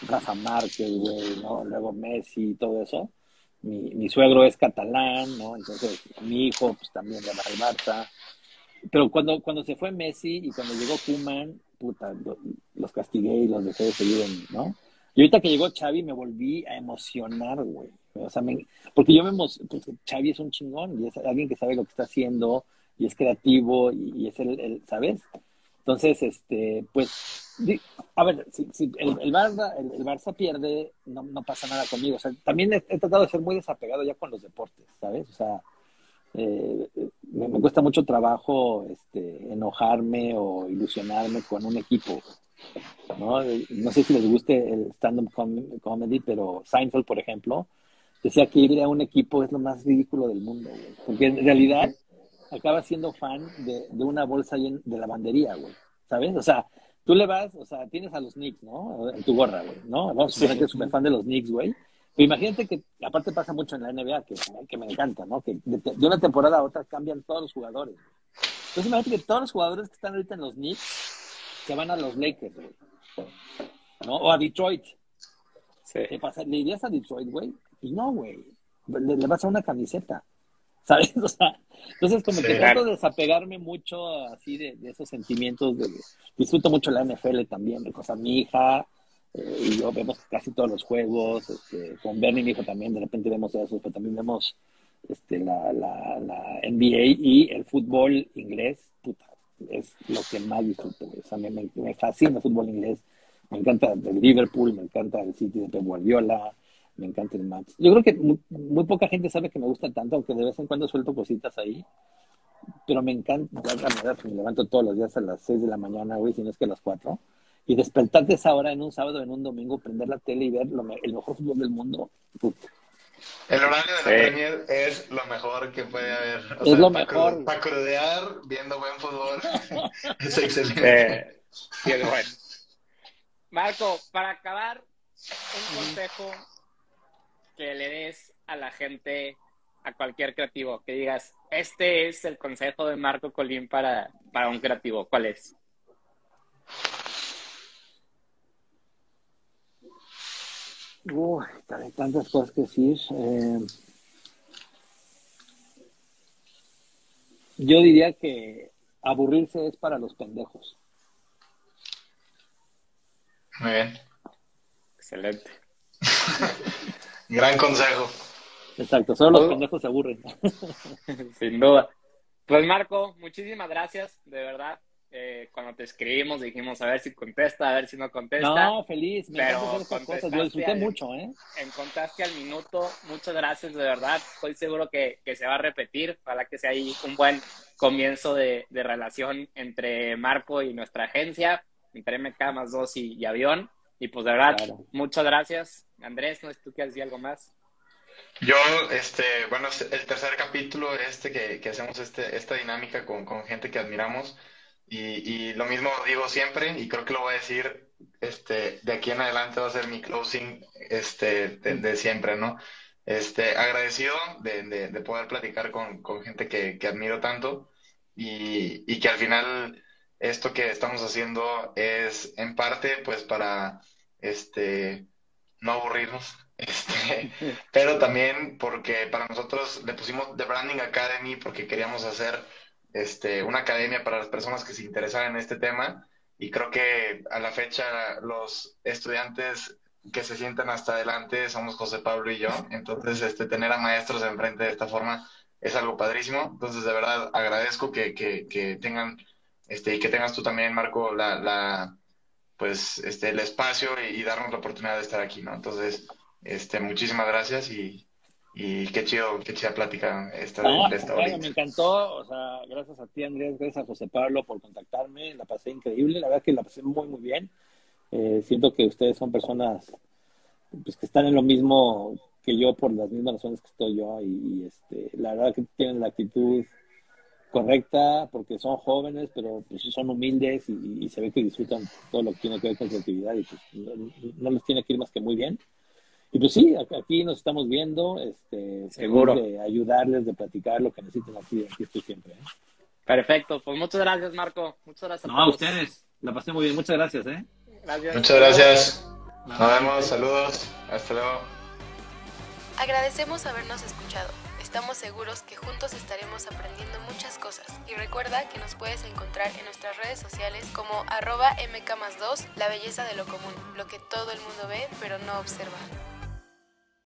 Rafa Márquez, güey, ¿no? Luego Messi y todo eso. Mi, suegro es catalán, ¿no? Entonces, mi hijo, pues también le va al Barça. Pero cuando, cuando se fue Messi y cuando llegó Koeman, puta, lo- los castigué y los dejé de seguir, en- ¿no? Y ahorita que llegó Xavi me volví a emocionar, güey. O sea, me- porque yo me emociono, porque Xavi es un chingón y es alguien que sabe lo que está haciendo y es creativo y, es el, el- ¿sabes? Entonces, este, pues, a ver, si, si el, el, Barça, el, Barça pierde, no, no pasa nada conmigo. O sea, también he, he tratado de ser muy desapegado ya con los deportes, ¿sabes? O sea, eh, me, me cuesta mucho trabajo este, enojarme o ilusionarme con un equipo. ¿No? no sé si les guste el stand-up com- comedy, pero Seinfeld, por ejemplo, decía que irle a un equipo es lo más ridículo del mundo, güey. Porque en realidad acaba siendo fan de, de una bolsa de lavandería, güey. ¿Sabes? O sea, tú le vas, o sea, tienes a los Knicks, ¿no? En tu gorra, güey, ¿no? Vamos a suponer que es súper fan de los Knicks, güey. Pero imagínate que, aparte pasa mucho en la NBA, que, que me encanta, ¿no? Que de, de una temporada a otra cambian todos los jugadores. Entonces imagínate que todos los jugadores que están ahorita en los Knicks se van a los Lakers, güey. ¿No? O a Detroit. Sí. ¿Qué pasa? ¿Le irías a Detroit, güey? Pues no, güey. Le, le vas a una camiseta. ¿Sabes? O sea, entonces como Sí, que claro. trato de desapegarme mucho así de, de esos sentimientos. De, disfruto mucho la NFL también. O sea, mi hija eh, y yo vemos casi todos los juegos. Este, con Bernie, mi hijo también, de repente vemos eso, pero también vemos este, la, la, la NBA y el fútbol inglés. Puta, es lo que más disfruto. O sea, me, me, fascina el fútbol inglés. Me encanta el Liverpool, me encanta el City de Pep Guardiola, me encanta el Max. Yo creo que muy, muy poca gente sabe que me gusta tanto, aunque de vez en cuando suelto cositas ahí. Pero me encanta, me levanto todos los días a las 6 de la mañana, güey, si no es que a las 4. Y despertarte esa hora en un sábado, en un domingo, prender la tele y ver lo el mejor fútbol del mundo. puta. El horario de la Sí. Premier es lo mejor que puede haber. Es lo para mejor. Para crudear, viendo buen fútbol. es excelente. Sí, es bueno. Marco, para acabar, un consejo que le des a la gente, a cualquier creativo, que digas, este es el consejo de Marco Colín para, para un creativo. ¿Cuál es? Uy, hay tantas cosas que decir. Eh, yo diría que aburrirse es para los pendejos. Muy bien. Excelente. Gran consejo. Exacto, solo los Oh. pendejos se aburren. Sin duda. Pues Marco, muchísimas gracias, de verdad. Eh, cuando te escribimos dijimos a ver si contesta, a ver si no contesta. No, feliz, me Pero encanta hacer estas cosas. Lo disfruté al- mucho, ¿eh? encontraste al minuto. Muchas gracias, de verdad. Estoy seguro que, que se va a repetir. Para que sea ahí un buen comienzo de, de relación entre Marco y nuestra agencia, entre MK más dos y, y Avión. Y pues de verdad, Claro. muchas gracias. Andrés, no si tú quieres decir algo más. Yo, este, bueno, el tercer capítulo, este que, que hacemos este, esta dinámica con, con gente que admiramos, y, y, lo mismo digo siempre, y creo que lo voy a decir, este, de aquí en adelante va a ser mi closing, este, de, siempre, ¿no? Este, agradecido de, de, de poder platicar con, con gente que, que, admiro tanto y, y que al final esto que estamos haciendo es en parte, pues, para, este, no aburrirnos, este, pero también porque para nosotros le pusimos The Branding Academy porque queríamos hacer este, una academia para las personas que se interesaran en este tema. Y creo que a la fecha los estudiantes que se sientan hasta adelante somos José Pablo y yo, entonces este, tener a maestros enfrente de esta forma es algo padrísimo, entonces de verdad agradezco que, que, que tengan este, y que tengas tú también, Marco, la, la pues este, el espacio y, y darnos la oportunidad de estar aquí, ¿no? Entonces, este, muchísimas gracias y, y qué chido, qué chida plática esta, esta bueno, me encantó, o sea, gracias a ti Andrés, gracias a José Pablo por contactarme, la pasé increíble, la verdad que la pasé muy muy bien. Eh, siento que ustedes son personas pues, que están en lo mismo que yo por las mismas razones que estoy yo y, este, la verdad que tienen la actitud correcta porque son jóvenes pero pues, son humildes y, se ve que disfrutan todo lo que tiene que ver con su actividad y pues, no les tiene que ir más que muy bien. Y pues sí, aquí nos estamos viendo, este, seguro de ayudarles, de platicar lo que necesiten aquí, aquí estoy siempre. ¿eh? Perfecto, pues muchas gracias Marco, muchas gracias. No, a, ustedes, la pasé muy bien, muchas gracias. ¿eh? Gracias. Muchas gracias. Nos vemos, saludos, hasta luego. Agradecemos habernos escuchado. Estamos seguros que juntos estaremos aprendiendo muchas cosas. Y recuerda que nos puedes encontrar en nuestras redes sociales como arroba mk 2, la belleza de lo común, lo que todo el mundo ve pero no observa.